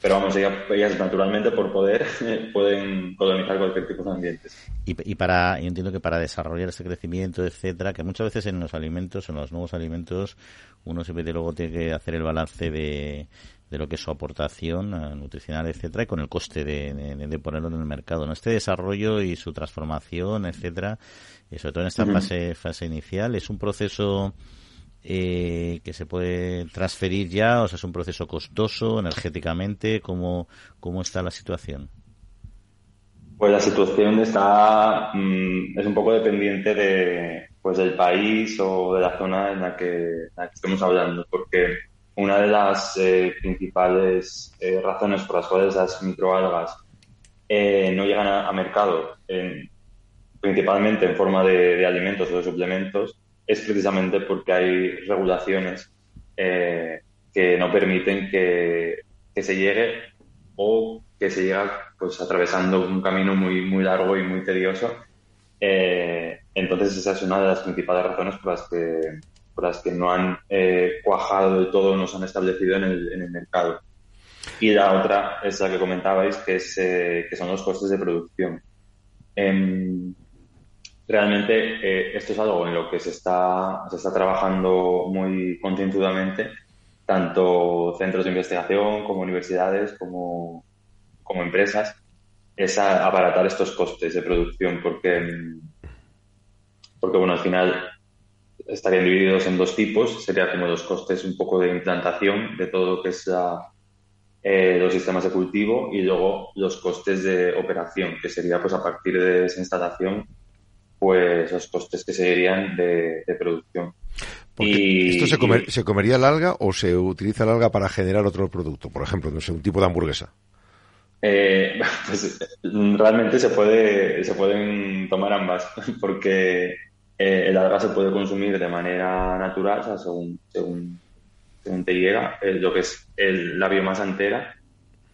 I: Pero vamos, ellas, naturalmente por poder pueden colonizar cualquier tipo de ambientes.
A: Y, y para, yo entiendo que para desarrollar este crecimiento, etcétera, que muchas veces en los alimentos, en los nuevos alimentos, uno siempre luego tiene que hacer el balance de, de lo que es su aportación eh, nutricional, etcétera, y con el coste de, ponerlo en el mercado. ¿no? Este desarrollo y su transformación, etcétera, y sobre todo en esta fase, fase inicial, es un proceso eh, que se puede transferir ya, o sea, es un proceso costoso energéticamente, ¿cómo, cómo está la situación?
I: Pues la situación está mm, es un poco dependiente de pues del país o de la zona en la que, en la que estemos hablando, porque una de las eh, principales eh, razones por las cuales las microalgas eh, no llegan a, mercado, principalmente en forma de, alimentos o de suplementos, es precisamente porque hay regulaciones que no permiten que, se llegue o que se llega pues atravesando un camino muy muy largo y muy tedioso. entonces esa es una de las principales razones por las que las que no han eh, cuajado del todo, no se han establecido en el, en el mercado. Y la otra es la que comentabais, que, es, eh, que son los costes de producción. Em, realmente eh, esto es algo en lo que se está, se está trabajando muy concienzudamente, tanto centros de investigación como universidades, como, como empresas, es abaratar estos costes de producción, porque, porque bueno, al final estarían divididos en dos tipos. Sería como los costes un poco de implantación de todo lo que es eh, los sistemas de cultivo y luego los costes de operación, que sería pues a partir de esa instalación pues los costes que serían de, producción.
B: y, ¿Esto se, se, comería el alga o se utiliza el alga para generar otro producto? Por ejemplo, no sé, un tipo de hamburguesa.
I: Eh, pues realmente se puede se pueden tomar ambas porque eh, el alga se puede consumir de manera natural, o sea, según, según, según te llega, lo que es el, la biomasa entera,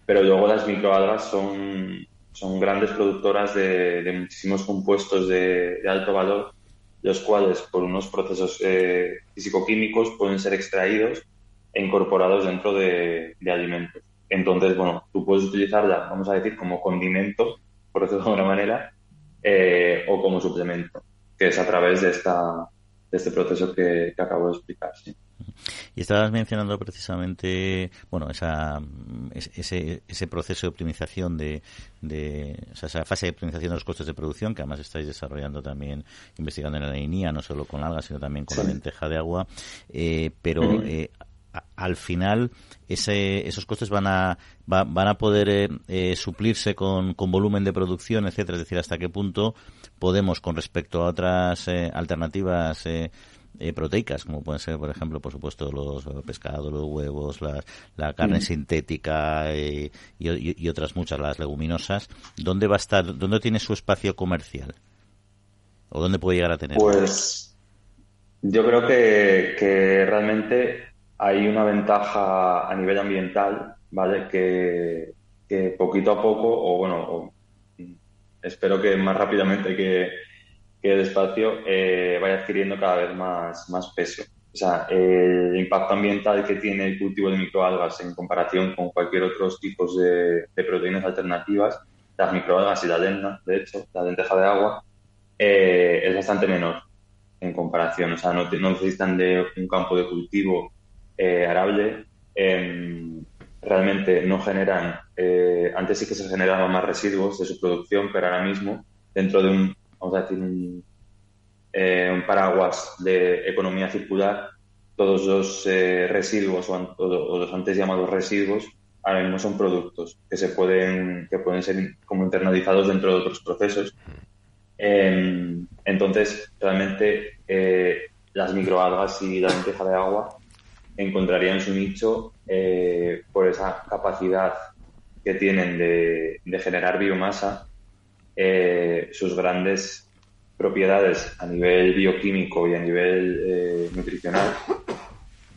I: pero luego las microalgas son, son grandes productoras de, muchísimos compuestos de, alto valor, los cuales por unos procesos eh, físico-químicos pueden ser extraídos e incorporados dentro de, alimentos. Entonces, bueno, tú puedes utilizarla, vamos a decir, como condimento, por decirlo de alguna manera, eh, o como suplemento, que es a través de, esta, de este proceso que, acabo de explicar.
A: Y estabas mencionando precisamente, bueno, esa, ese, ese proceso de optimización de, de o sea, esa fase de optimización de los costes de producción que además estáis desarrollando también, investigando en la línea, no solo con algas, sino también con sí. la lenteja de agua. Eh, pero uh -huh. eh, al final ese, esos costes van a va, van a poder eh, eh, suplirse con, con, volumen de producción, etcétera. Es decir, hasta qué punto podemos, con respecto a otras eh, alternativas eh, eh, proteicas, como pueden ser, por ejemplo, por supuesto, los pescados, los huevos, la, la carne sintética eh, y, y, y, otras muchas, las leguminosas, ¿dónde va a estar, dónde tiene su espacio comercial? ¿O dónde puede llegar a tener?
I: Pues yo creo que, que realmente hay una ventaja a nivel ambiental, ¿vale? Que, que poquito a poco, o bueno, o, espero que más rápidamente que, que despacio eh, vaya adquiriendo cada vez más, más peso. O sea, el impacto ambiental que tiene el cultivo de microalgas en comparación con cualquier otros tipos de, de proteínas alternativas, las microalgas y la lena, de hecho, la lenteja de agua, eh, es bastante menor en comparación. O sea, no, no necesitan de un campo de cultivo eh, arable. realmente no generan, eh, antes sí que se generaban más residuos de su producción, pero ahora mismo, dentro de un vamos a decir, un, paraguas de economía circular, todos los eh, residuos o, los antes llamados residuos ahora mismo son productos que se pueden que pueden ser como internalizados dentro de otros procesos. Eh, entonces, realmente eh, las microalgas y la lenteja de agua encontrarían su nicho eh, por esa capacidad que tienen de generar biomasa eh, sus grandes propiedades a nivel bioquímico y a nivel eh, nutricional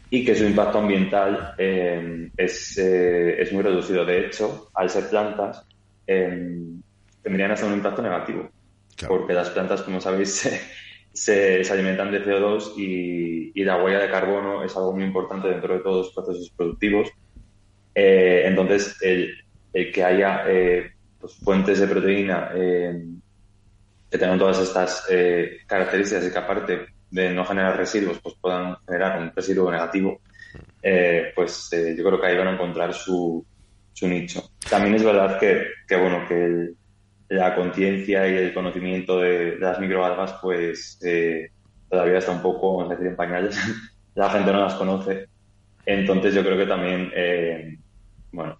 I: y que su impacto ambiental eh, es, eh, es, muy reducido. De hecho, al ser plantas, em, tendrían hasta un impacto negativo, claro. porque las plantas, como sabéis, se, se, se alimentan de CO2 y, y, la huella de carbono es algo muy importante dentro de todos los procesos productivos. Eh, entonces, el, el, que haya pues, fuentes de proteína eh, que tengan todas estas eh, características y que aparte de no generar residuos, pues puedan generar un residuo negativo, eh, pues yo creo que ahí van a encontrar su, su nicho. También es verdad que, que bueno, que el, la conciencia y el conocimiento de, de, las microalgas, pues todavía está un poco, vamos a decir, en pañales. la gente no las conoce. Entonces yo creo que también, bueno,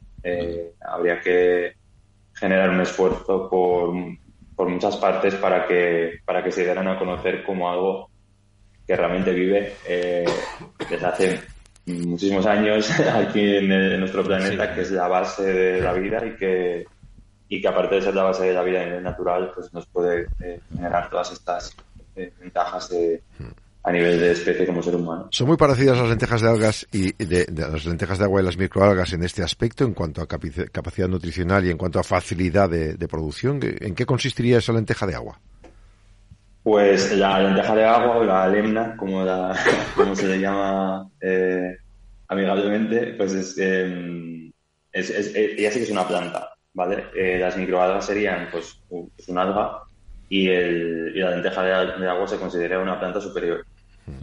I: habría que generar un esfuerzo por, por muchas partes para que, para que se dieran a conocer como algo que realmente vive eh, desde hace muchísimos años aquí en, el, en nuestro planeta, sí. que es la base de la vida y que, y que aparte de ser la base de la vida natural, pues nos puede eh, generar todas estas eh, ventajas de, a nivel de especie como ser humano.
B: Son muy parecidas las lentejas de algas y de, de, las lentejas de agua y las microalgas en este aspecto, en cuanto a capacidad nutricional y en cuanto a facilidad de, de producción. ¿En qué consistiría esa lenteja de agua?
I: Pues la lenteja de agua o la lemna, como, la, como se le llama eh, amigablemente, pues es, eh, es, es, ella sí que es una planta, ¿vale? Eh, las microalgas serían pues un, un alga y, el, y la lenteja de, de agua se considera una planta superior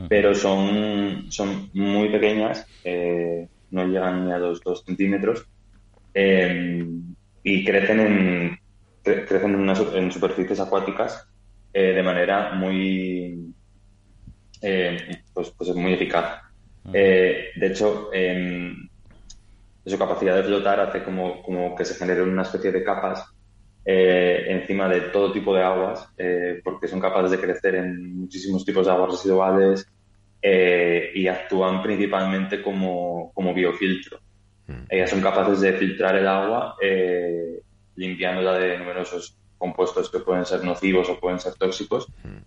I: pero son, son muy pequeñas, eh, no llegan ni a los dos centímetros eh, y crecen en, crecen en, superficies acuáticas eh, de manera muy, pues, pues muy eficaz. de hecho, su capacidad de flotar hace como, como que se generen una especie de capas eh, encima de todo tipo de aguas, eh, porque son capaces de crecer en muchísimos tipos de aguas residuales eh, y actúan principalmente como, como biofiltro. Mm. Ellas son capaces de filtrar el agua, eh, limpiándola de numerosos compuestos que pueden ser nocivos o pueden ser tóxicos, mm.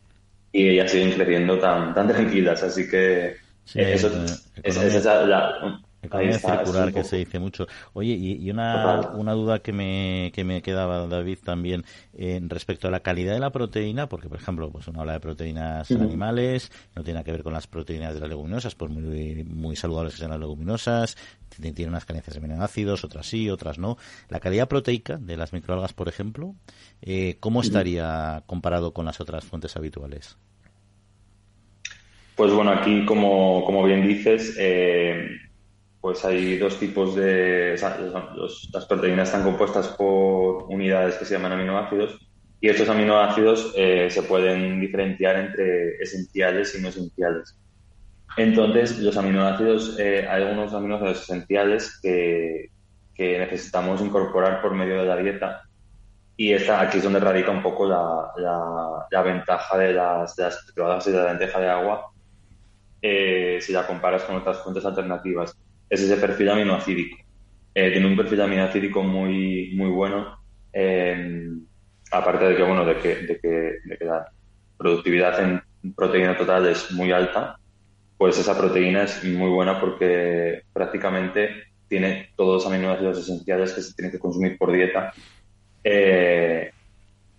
I: y ellas siguen creciendo tan, tan tranquilas, así que sí, eso, es, es, es la,
A: Economía circular, que se dice mucho. Oye, y, una, una, duda que me, que me quedaba, David, también, eh, respecto a la calidad de la proteína, porque, por ejemplo, pues uno habla de proteínas animales, no tiene que ver con las proteínas de las leguminosas, pues muy, muy saludables que sean las leguminosas, tiene unas carencias de aminoácidos, otras sí, otras no. La calidad proteica de las microalgas, por ejemplo, eh, ¿cómo estaría comparado con las otras fuentes habituales?
I: Pues bueno, aquí, como, como bien dices, eh, pues hay dos tipos de... las proteínas están compuestas por unidades que se llaman aminoácidos y estos aminoácidos eh, se pueden diferenciar entre esenciales y no esenciales. Entonces, los aminoácidos, eh, hay algunos aminoácidos esenciales que, necesitamos incorporar por medio de la dieta y esta, aquí es donde radica un poco la, la, ventaja de las, de y de la lenteja de agua eh, si la comparas con otras fuentes alternativas es ese perfil aminoácidico. Eh, tiene un perfil aminoácidico muy, muy bueno, eh, aparte de que, bueno, de que, de, que, de que la productividad en proteína total es muy alta, pues esa proteína es muy buena porque prácticamente tiene todos los aminoácidos esenciales que se tienen que consumir por dieta. Eh,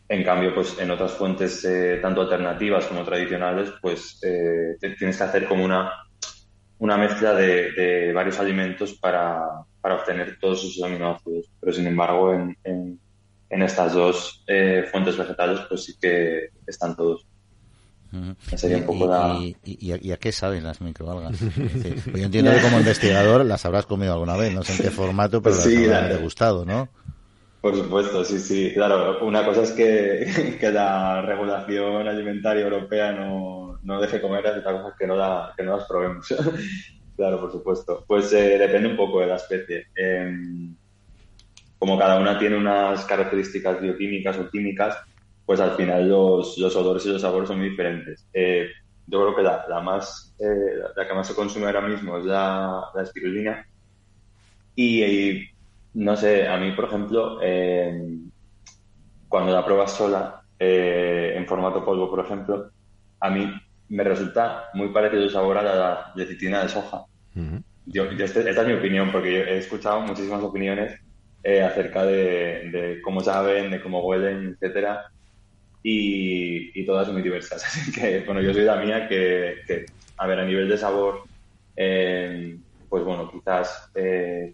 I: en cambio, pues en otras fuentes tanto alternativas como tradicionales, pues tienes que hacer como una una mezcla de, varios alimentos para, obtener todos esos aminoácidos. Pero sin embargo, en, en, estas dos eh, fuentes vegetales, pues sí que están todos.
A: Sería un poco ¿Y, a, qué saben las microalgas? yo entiendo que como investigador las habrás comido alguna vez, no sé en qué formato, pero las habrán degustado, ¿no?
I: Por supuesto, sí, sí. Claro, una cosa es que, que la regulación alimentaria europea no, no deje comer, y otra cosa es que no, la, que no las probemos. claro, por supuesto. Pues eh, depende un poco de la especie. Em, como cada una tiene unas características bioquímicas o químicas, pues al final los, los olores y los sabores son muy diferentes. Eh, yo creo que la, la más, eh, la que más se consume ahora mismo es la, la espirulina. y no sé, a mí, por ejemplo, eh, cuando la pruebas sola, eh, en formato polvo, por ejemplo, a mí me resulta muy parecido el sabor a la lecitina de soja. yo, este, esta es mi opinión, porque yo he escuchado muchísimas opiniones eh, acerca de, cómo saben, de cómo huelen, etcétera, y, todas muy diversas. Así que, bueno, yo soy la mía que, a ver, a nivel de sabor, pues bueno, quizás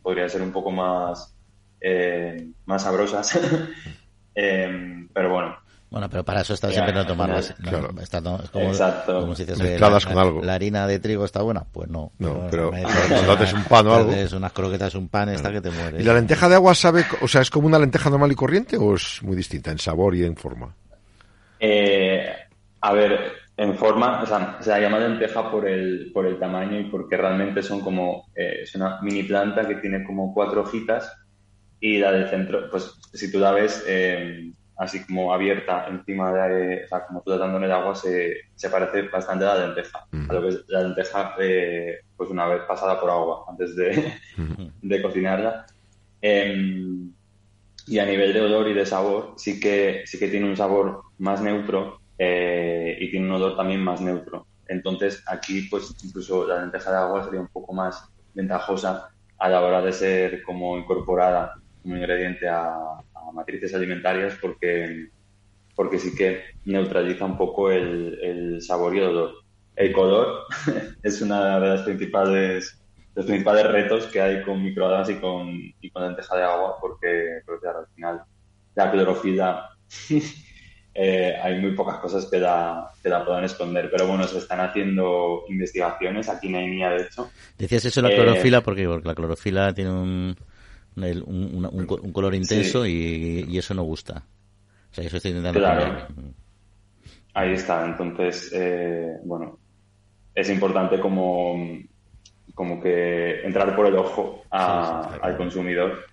I: podría ser un poco más eh, más sabrosas. Em, pero bueno.
A: Bueno, pero para eso está siempre no tomarlas. claro. está, como,
I: Exacto.
A: Como si la, con algo. La harina de trigo está buena, pues no.
B: No, pero, cuando haces un pan o algo.
A: unas croquetas, un pan, está que te mueres.
B: ¿Y la lenteja de agua sabe, o sea, es como una lenteja normal y corriente o es muy distinta en sabor y en forma?
I: Eh, a ver, en forma, o sea, se la llama lenteja por el, por el tamaño y porque realmente son como, eh, es una mini planta que tiene como cuatro hojitas y la del centro, pues si tú la ves eh, así como abierta encima de, o sea, como tú en el agua, se, se parece bastante a la lenteja. A lo que es la lenteja, eh, pues una vez pasada por agua, antes de, de cocinarla. Em, y a nivel de olor y de sabor, sí que, sí que tiene un sabor más neutro eh, y tiene un olor también más neutro. Entonces, aquí, pues incluso la lenteja de agua sería un poco más ventajosa a la hora de ser como incorporada como ingrediente a, matrices alimentarias porque, porque sí que neutraliza un poco el, sabor y el olor. El color es una de las principales los principales retos que hay con microalgas y con, y con lenteja de agua porque, al final la clorofila eh, hay muy pocas cosas que la, que la puedan esconder pero bueno se están haciendo investigaciones aquí en EINIA de hecho
A: decías eso la eh, clorofila porque, porque la clorofila tiene un un, color intenso y, eso no gusta. O sea, eso estoy intentando
I: claro. Ahí está. Entonces, eh, bueno, es importante como, como que entrar por el ojo al consumidor.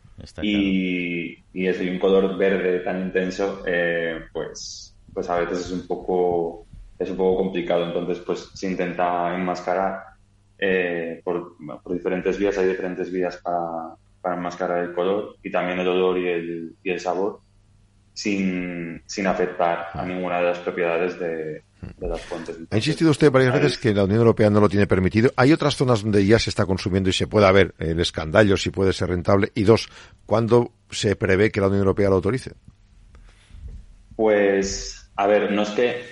I: Y, y eso, y un color verde tan intenso, eh, pues, pues a veces es un poco es un poco complicado. Entonces, pues se intenta enmascarar eh, por, por diferentes vías. Hay diferentes vías para, para enmascarar el color y también el olor y el, y el sabor sin, sin afectar a ninguna de las propiedades de, las fuentes.
B: ha insistido usted varias veces que la Unión Europea no lo tiene permitido. ¿Hay otras zonas donde ya se está consumiendo y se puede ver el escandallo si puede ser rentable? Y dos, ¿cuándo se prevé que la Unión Europea lo autorice?
I: Pues, a ver, no es que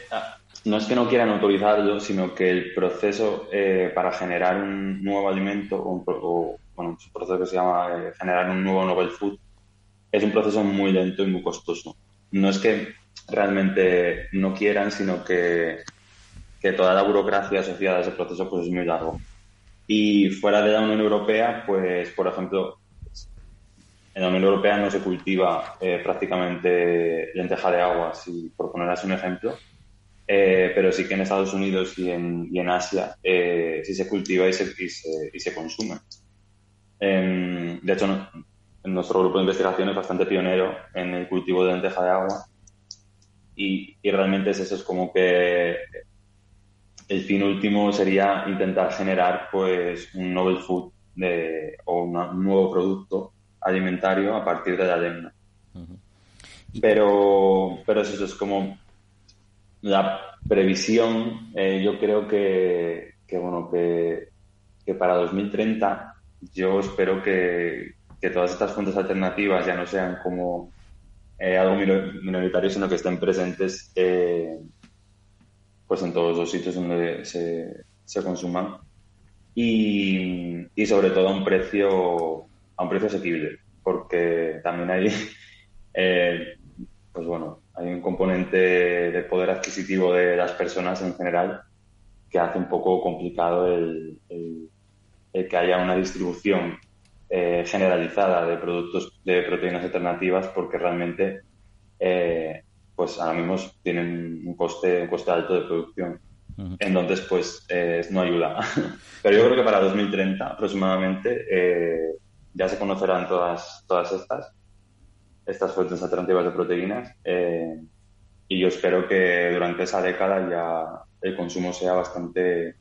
I: no es que no quieran autorizarlo, sino que el proceso eh, para generar un nuevo alimento, o, bueno, un proceso que se llama eh, generar un nuevo novel food, es un proceso muy lento y muy costoso. No es que realmente no quieran, sino que, que toda la burocracia asociada a ese proceso pues es muy largo. Y fuera de la Unión Europea, pues, por ejemplo, en la Unión Europea no se cultiva eh, prácticamente lenteja de agua, si por poner así un ejemplo eh, pero sí que en Estados Unidos y en, Asia eh, sí se cultiva y se, y se, consume. Em, de hecho, nuestro grupo de investigación es bastante pionero en el cultivo de lenteja de agua y, y realmente es eso, es como que el fin último sería intentar generar pues un novel food de, o un nuevo producto alimentario a partir de la arena. Pero, pero eso es como la previsión, eh, yo creo que, bueno, que, para 2030 yo espero que, todas estas fuentes alternativas ya no sean como eh, algo minoritario, sino que estén presentes eh, pues en todos los sitios donde se, se consuman. Y, y, sobre todo a un precio a un precio asequible, porque también hay pues bueno hay un componente de poder adquisitivo de las personas en general que hace un poco complicado el, que haya una distribución eh, generalizada de productos de proteínas alternativas porque realmente eh, pues ahora mismo tienen un coste, un coste alto de producción. Entonces, pues eh, no ayuda. Pero yo creo que para 2030 aproximadamente ya se conocerán todas, todas estas estas fuentes alternativas de proteínas. Y yo espero que durante esa década ya el consumo sea bastante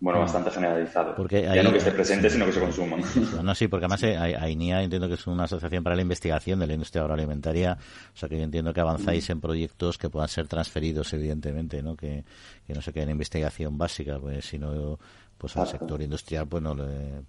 I: bueno, mm. bastante generalizado. Porque ya no que esté presente, sino que se consuma.
A: No, sí, porque además eh, AINIA entiendo que es una asociación para la investigación de la industria agroalimentaria, o sea que yo entiendo que avanzáis en proyectos que puedan ser transferidos, evidentemente, ¿no? Que, que no se quede en investigación básica, pues sino pues al sector industrial pues no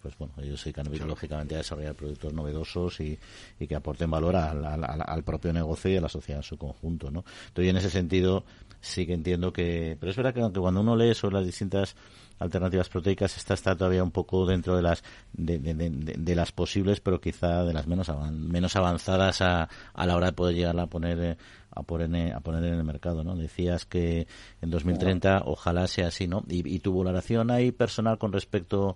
A: pues bueno ellos se dedican lógicamente a desarrollar productos novedosos y, y que aporten valor al, al, propio negocio y a la sociedad en su conjunto no entonces en ese sentido sí que entiendo que pero es verdad que cuando uno lee sobre las distintas alternativas proteicas esta está todavía un poco dentro de las de, las posibles pero quizá de las menos menos avanzadas a, a la hora de poder llegar a poner eh, a poner, a poner en el mercado, ¿no? Decías que en 2030 ojalá sea así, ¿no? Y, tu valoración ahí personal con respecto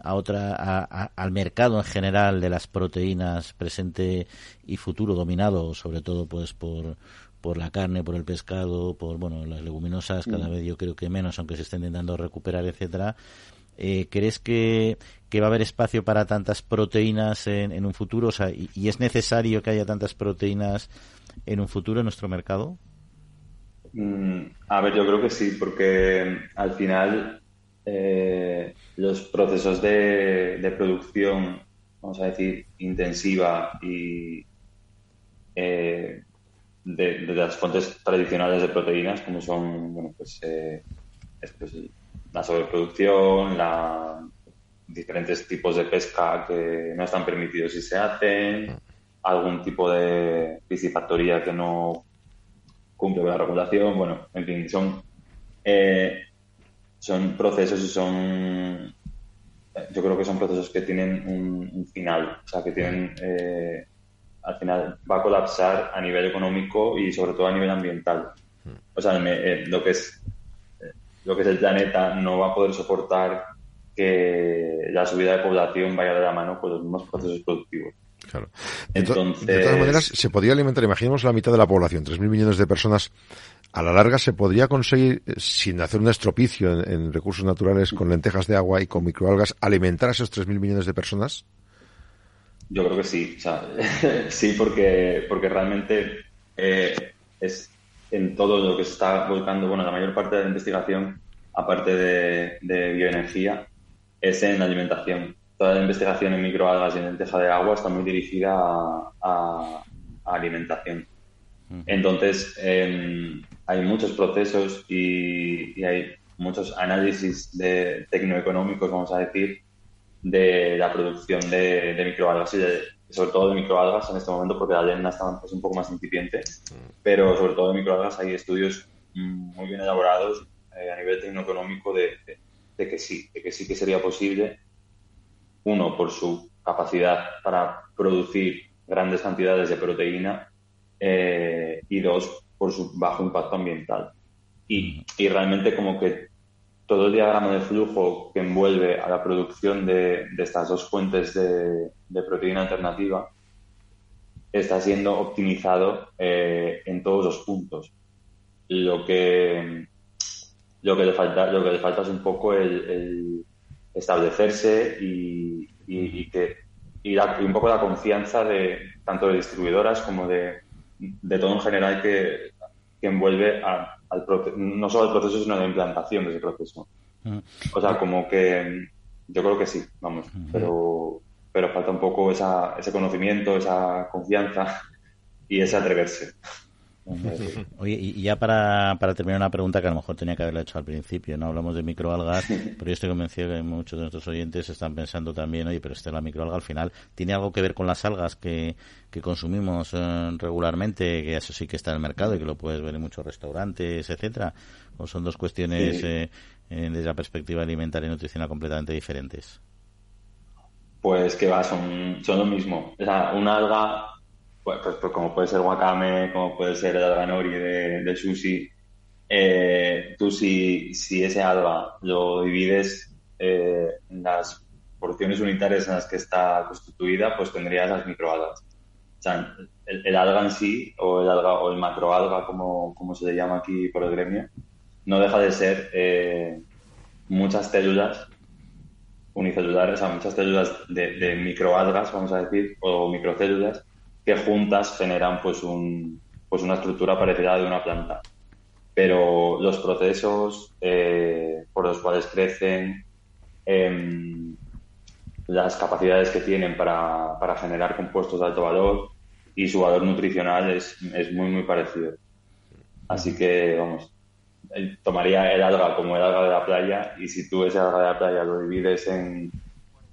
A: a otra al mercado en general de las proteínas presente y futuro dominado sobre todo pues por por la carne, por el pescado, por bueno las leguminosas cada mm. vez yo creo que menos aunque se estén intentando recuperar etcétera eh, ¿crees que, que, va a haber espacio para tantas proteínas en, en un futuro? O sea, y, es necesario que haya tantas proteínas en un futuro en nuestro mercado?
I: Mm, a ver, yo creo que sí, porque al final eh, los procesos de, producción, vamos a decir, intensiva y eh, de, las fuentes tradicionales de proteínas, como son bueno, pues, eh, pues, la sobreproducción, la diferentes tipos de pesca que no están permitidos y se hacen, algún tipo de piscifactoría que no cumple con la regulación. Bueno, en fin, son, eh, son procesos y son. Yo creo que son procesos que tienen un, final, o sea, que tienen. Eh, al final va a colapsar a nivel económico y sobre todo a nivel ambiental. O sea, eh, lo que es lo que es el planeta no va a poder soportar que la subida de población vaya de la mano con los mismos procesos productivos.
B: Claro. De, todas maneras, se podría alimentar, imaginemos la mitad de la población, 3.000 millones de personas. A la larga se podría conseguir, eh, sin hacer un estropicio en, recursos naturales, con lentejas de agua y con microalgas, alimentar a esos 3.000 millones de personas.
I: Yo creo que sí. sí, porque, porque realmente eh, es en todo lo que se está volcando, bueno, la mayor parte de la investigación, aparte de, de bioenergía, es en la alimentación toda la investigación en microalgas y en lenteja de agua está muy dirigida a, alimentación. Entonces, em, hay muchos procesos y, hay muchos análisis de tecnoeconómicos, vamos a decir, de la producción de, microalgas y sobre todo de microalgas en este momento porque la lena está un poco más incipiente, pero sobre todo de microalgas hay estudios muy bien elaborados eh, a nivel tecnoeconómico de, de, que sí, de que sí que sería posible, uno, por su capacidad para producir grandes cantidades de proteína eh, y dos, por su bajo impacto ambiental. Y, y, realmente como que todo el diagrama de flujo que envuelve a la producción de, estas dos fuentes de, proteína alternativa está siendo optimizado eh, en todos los puntos. Lo que, lo que, le, falta, lo que le falta es un poco el, establecerse y, que, y, un poco la confianza de tanto de distribuidoras como de, de todo en general que, que envuelve a, al no solo el proceso, sino la implantación de ese proceso. Mm. O sea, como que yo creo que sí, vamos, pero, pero falta un poco esa, ese conocimiento, esa confianza y ese atreverse.
A: Oye, y ya para, para terminar una pregunta que a lo mejor tenía que haberla hecho al principio, no hablamos de microalgas, pero yo estoy convencido que muchos de nuestros oyentes están pensando también, oye, pero este la microalga al final tiene algo que ver con las algas que, que consumimos eh, regularmente, que eso sí que está en el mercado y que lo puedes ver en muchos restaurantes, etcétera, o son dos cuestiones eh, eh, desde la perspectiva alimentaria y nutricional completamente diferentes.
I: Pues que va, son, son lo mismo. O sea, una alga pues, pues, pues, como puede ser wakame, como puede ser el alga nori de, sushi, eh, tú si, si ese alga lo divides eh, en las porciones unitarias en las que está constituida, pues tendrías las microalgas. O sea, el, alga en sí, o el alga, o el macroalga, como, como se le llama aquí por el gremio, no deja de ser eh, muchas células unicelulares, o sea, muchas células de, de microalgas, vamos a decir, o microcélulas, que juntas generan pues, un, pues una estructura parecida a de una planta. Pero los procesos eh, por los cuales crecen, em, las capacidades que tienen para, para, generar compuestos de alto valor y su valor nutricional es, es muy, muy parecido. Así que, vamos, tomaría el alga como el alga de la playa y si tú ese alga de la playa lo divides en,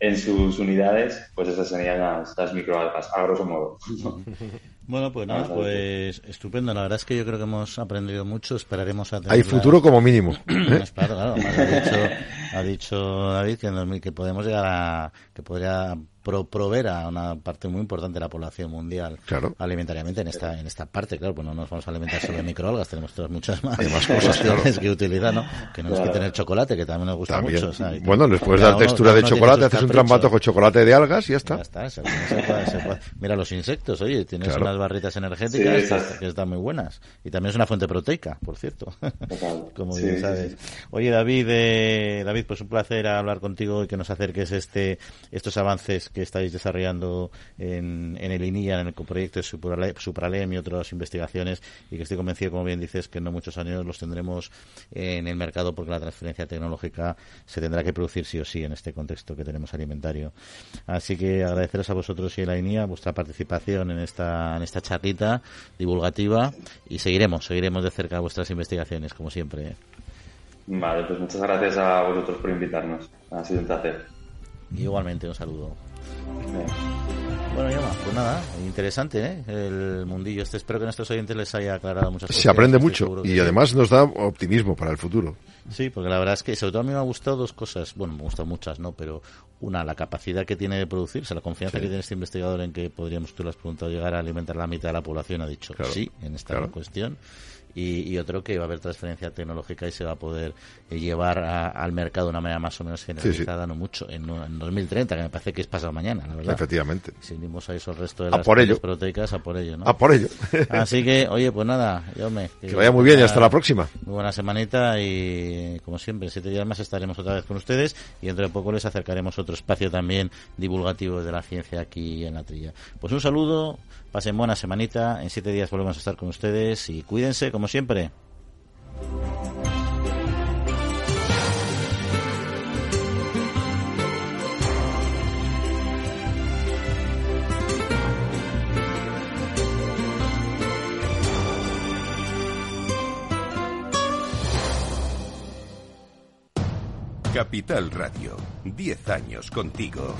I: en sus unidades, pues esas serían las, las microalgas, a grosso modo.
A: Bueno, pues nada, pues estupendo. La verdad es que yo creo que hemos aprendido mucho. Esperaremos a tener.
B: Hay futuro como mínimo.
A: ¿eh? Claro, claro. Ha dicho, ha dicho David que, que podemos llegar a. que podría pro, proveer a una parte muy importante de la población mundial alimentariamente en esta en esta parte, claro, pues no nos vamos a alimentar solo de microalgas, tenemos todas muchas más, cosas que utilizar, ¿no? Que no es que tener chocolate, que también nos gusta mucho.
B: bueno, les puedes dar textura de chocolate, haces un trambato con chocolate de algas y ya está.
A: Ya está Mira los insectos, oye, tienes unas barritas energéticas que, están muy buenas. Y también es una fuente proteica, por cierto. Como bien sabes. Oye, David, eh, David, pues un placer hablar contigo y que nos acerques este estos avances que estáis desarrollando en, en el INIA, en el proyecto de Supralem y otras investigaciones, y que estoy convencido, como bien dices, que en no muchos años los tendremos en el mercado porque la transferencia tecnológica se tendrá que producir sí o sí en este contexto que tenemos alimentario. Así que agradeceros a vosotros y a la INIA vuestra participación en esta, en esta charlita divulgativa y seguiremos, seguiremos de cerca vuestras investigaciones, como siempre.
I: Vale, pues muchas gracias a vosotros por invitarnos. Ha sido un placer.
A: Igualmente, un saludo. Bueno, Yoma, pues nada, interesante, ¿eh? El mundillo este. Espero que a nuestros oyentes les haya aclarado muchas cosas.
B: Se aprende mucho y además nos da optimismo para el futuro.
A: Sí, porque la verdad es que sobre todo a mí me ha gustado dos cosas. Bueno, me han gustado muchas, ¿no? Pero una, la capacidad que tiene de producirse, la confianza que tiene este investigador en que podríamos, tú lo has preguntado, llegar a alimentar la mitad de la población, ha dicho sí en esta cuestión y, otro que va a haber transferencia tecnológica y se va a poder llevar al mercado de una manera más o menos generalizada, no mucho, en, 2030, que me parece que es pasado mañana, la verdad.
B: Efectivamente.
A: Si unimos a esos restos de las proteicas, a por ello, ¿no?
B: A por ello.
A: Así que, oye, pues nada, yo me...
B: Que, vaya muy bien y hasta la próxima.
A: Muy buena semanita y, como siempre, en siete días más estaremos otra vez con ustedes y dentro de poco les acercaremos otro espacio también divulgativo de la ciencia aquí en la trilla. Pues un saludo, Pasen buena semanita. En siete días volvemos a estar con ustedes y cuídense como siempre.
H: Capital Radio, 10 años contigo.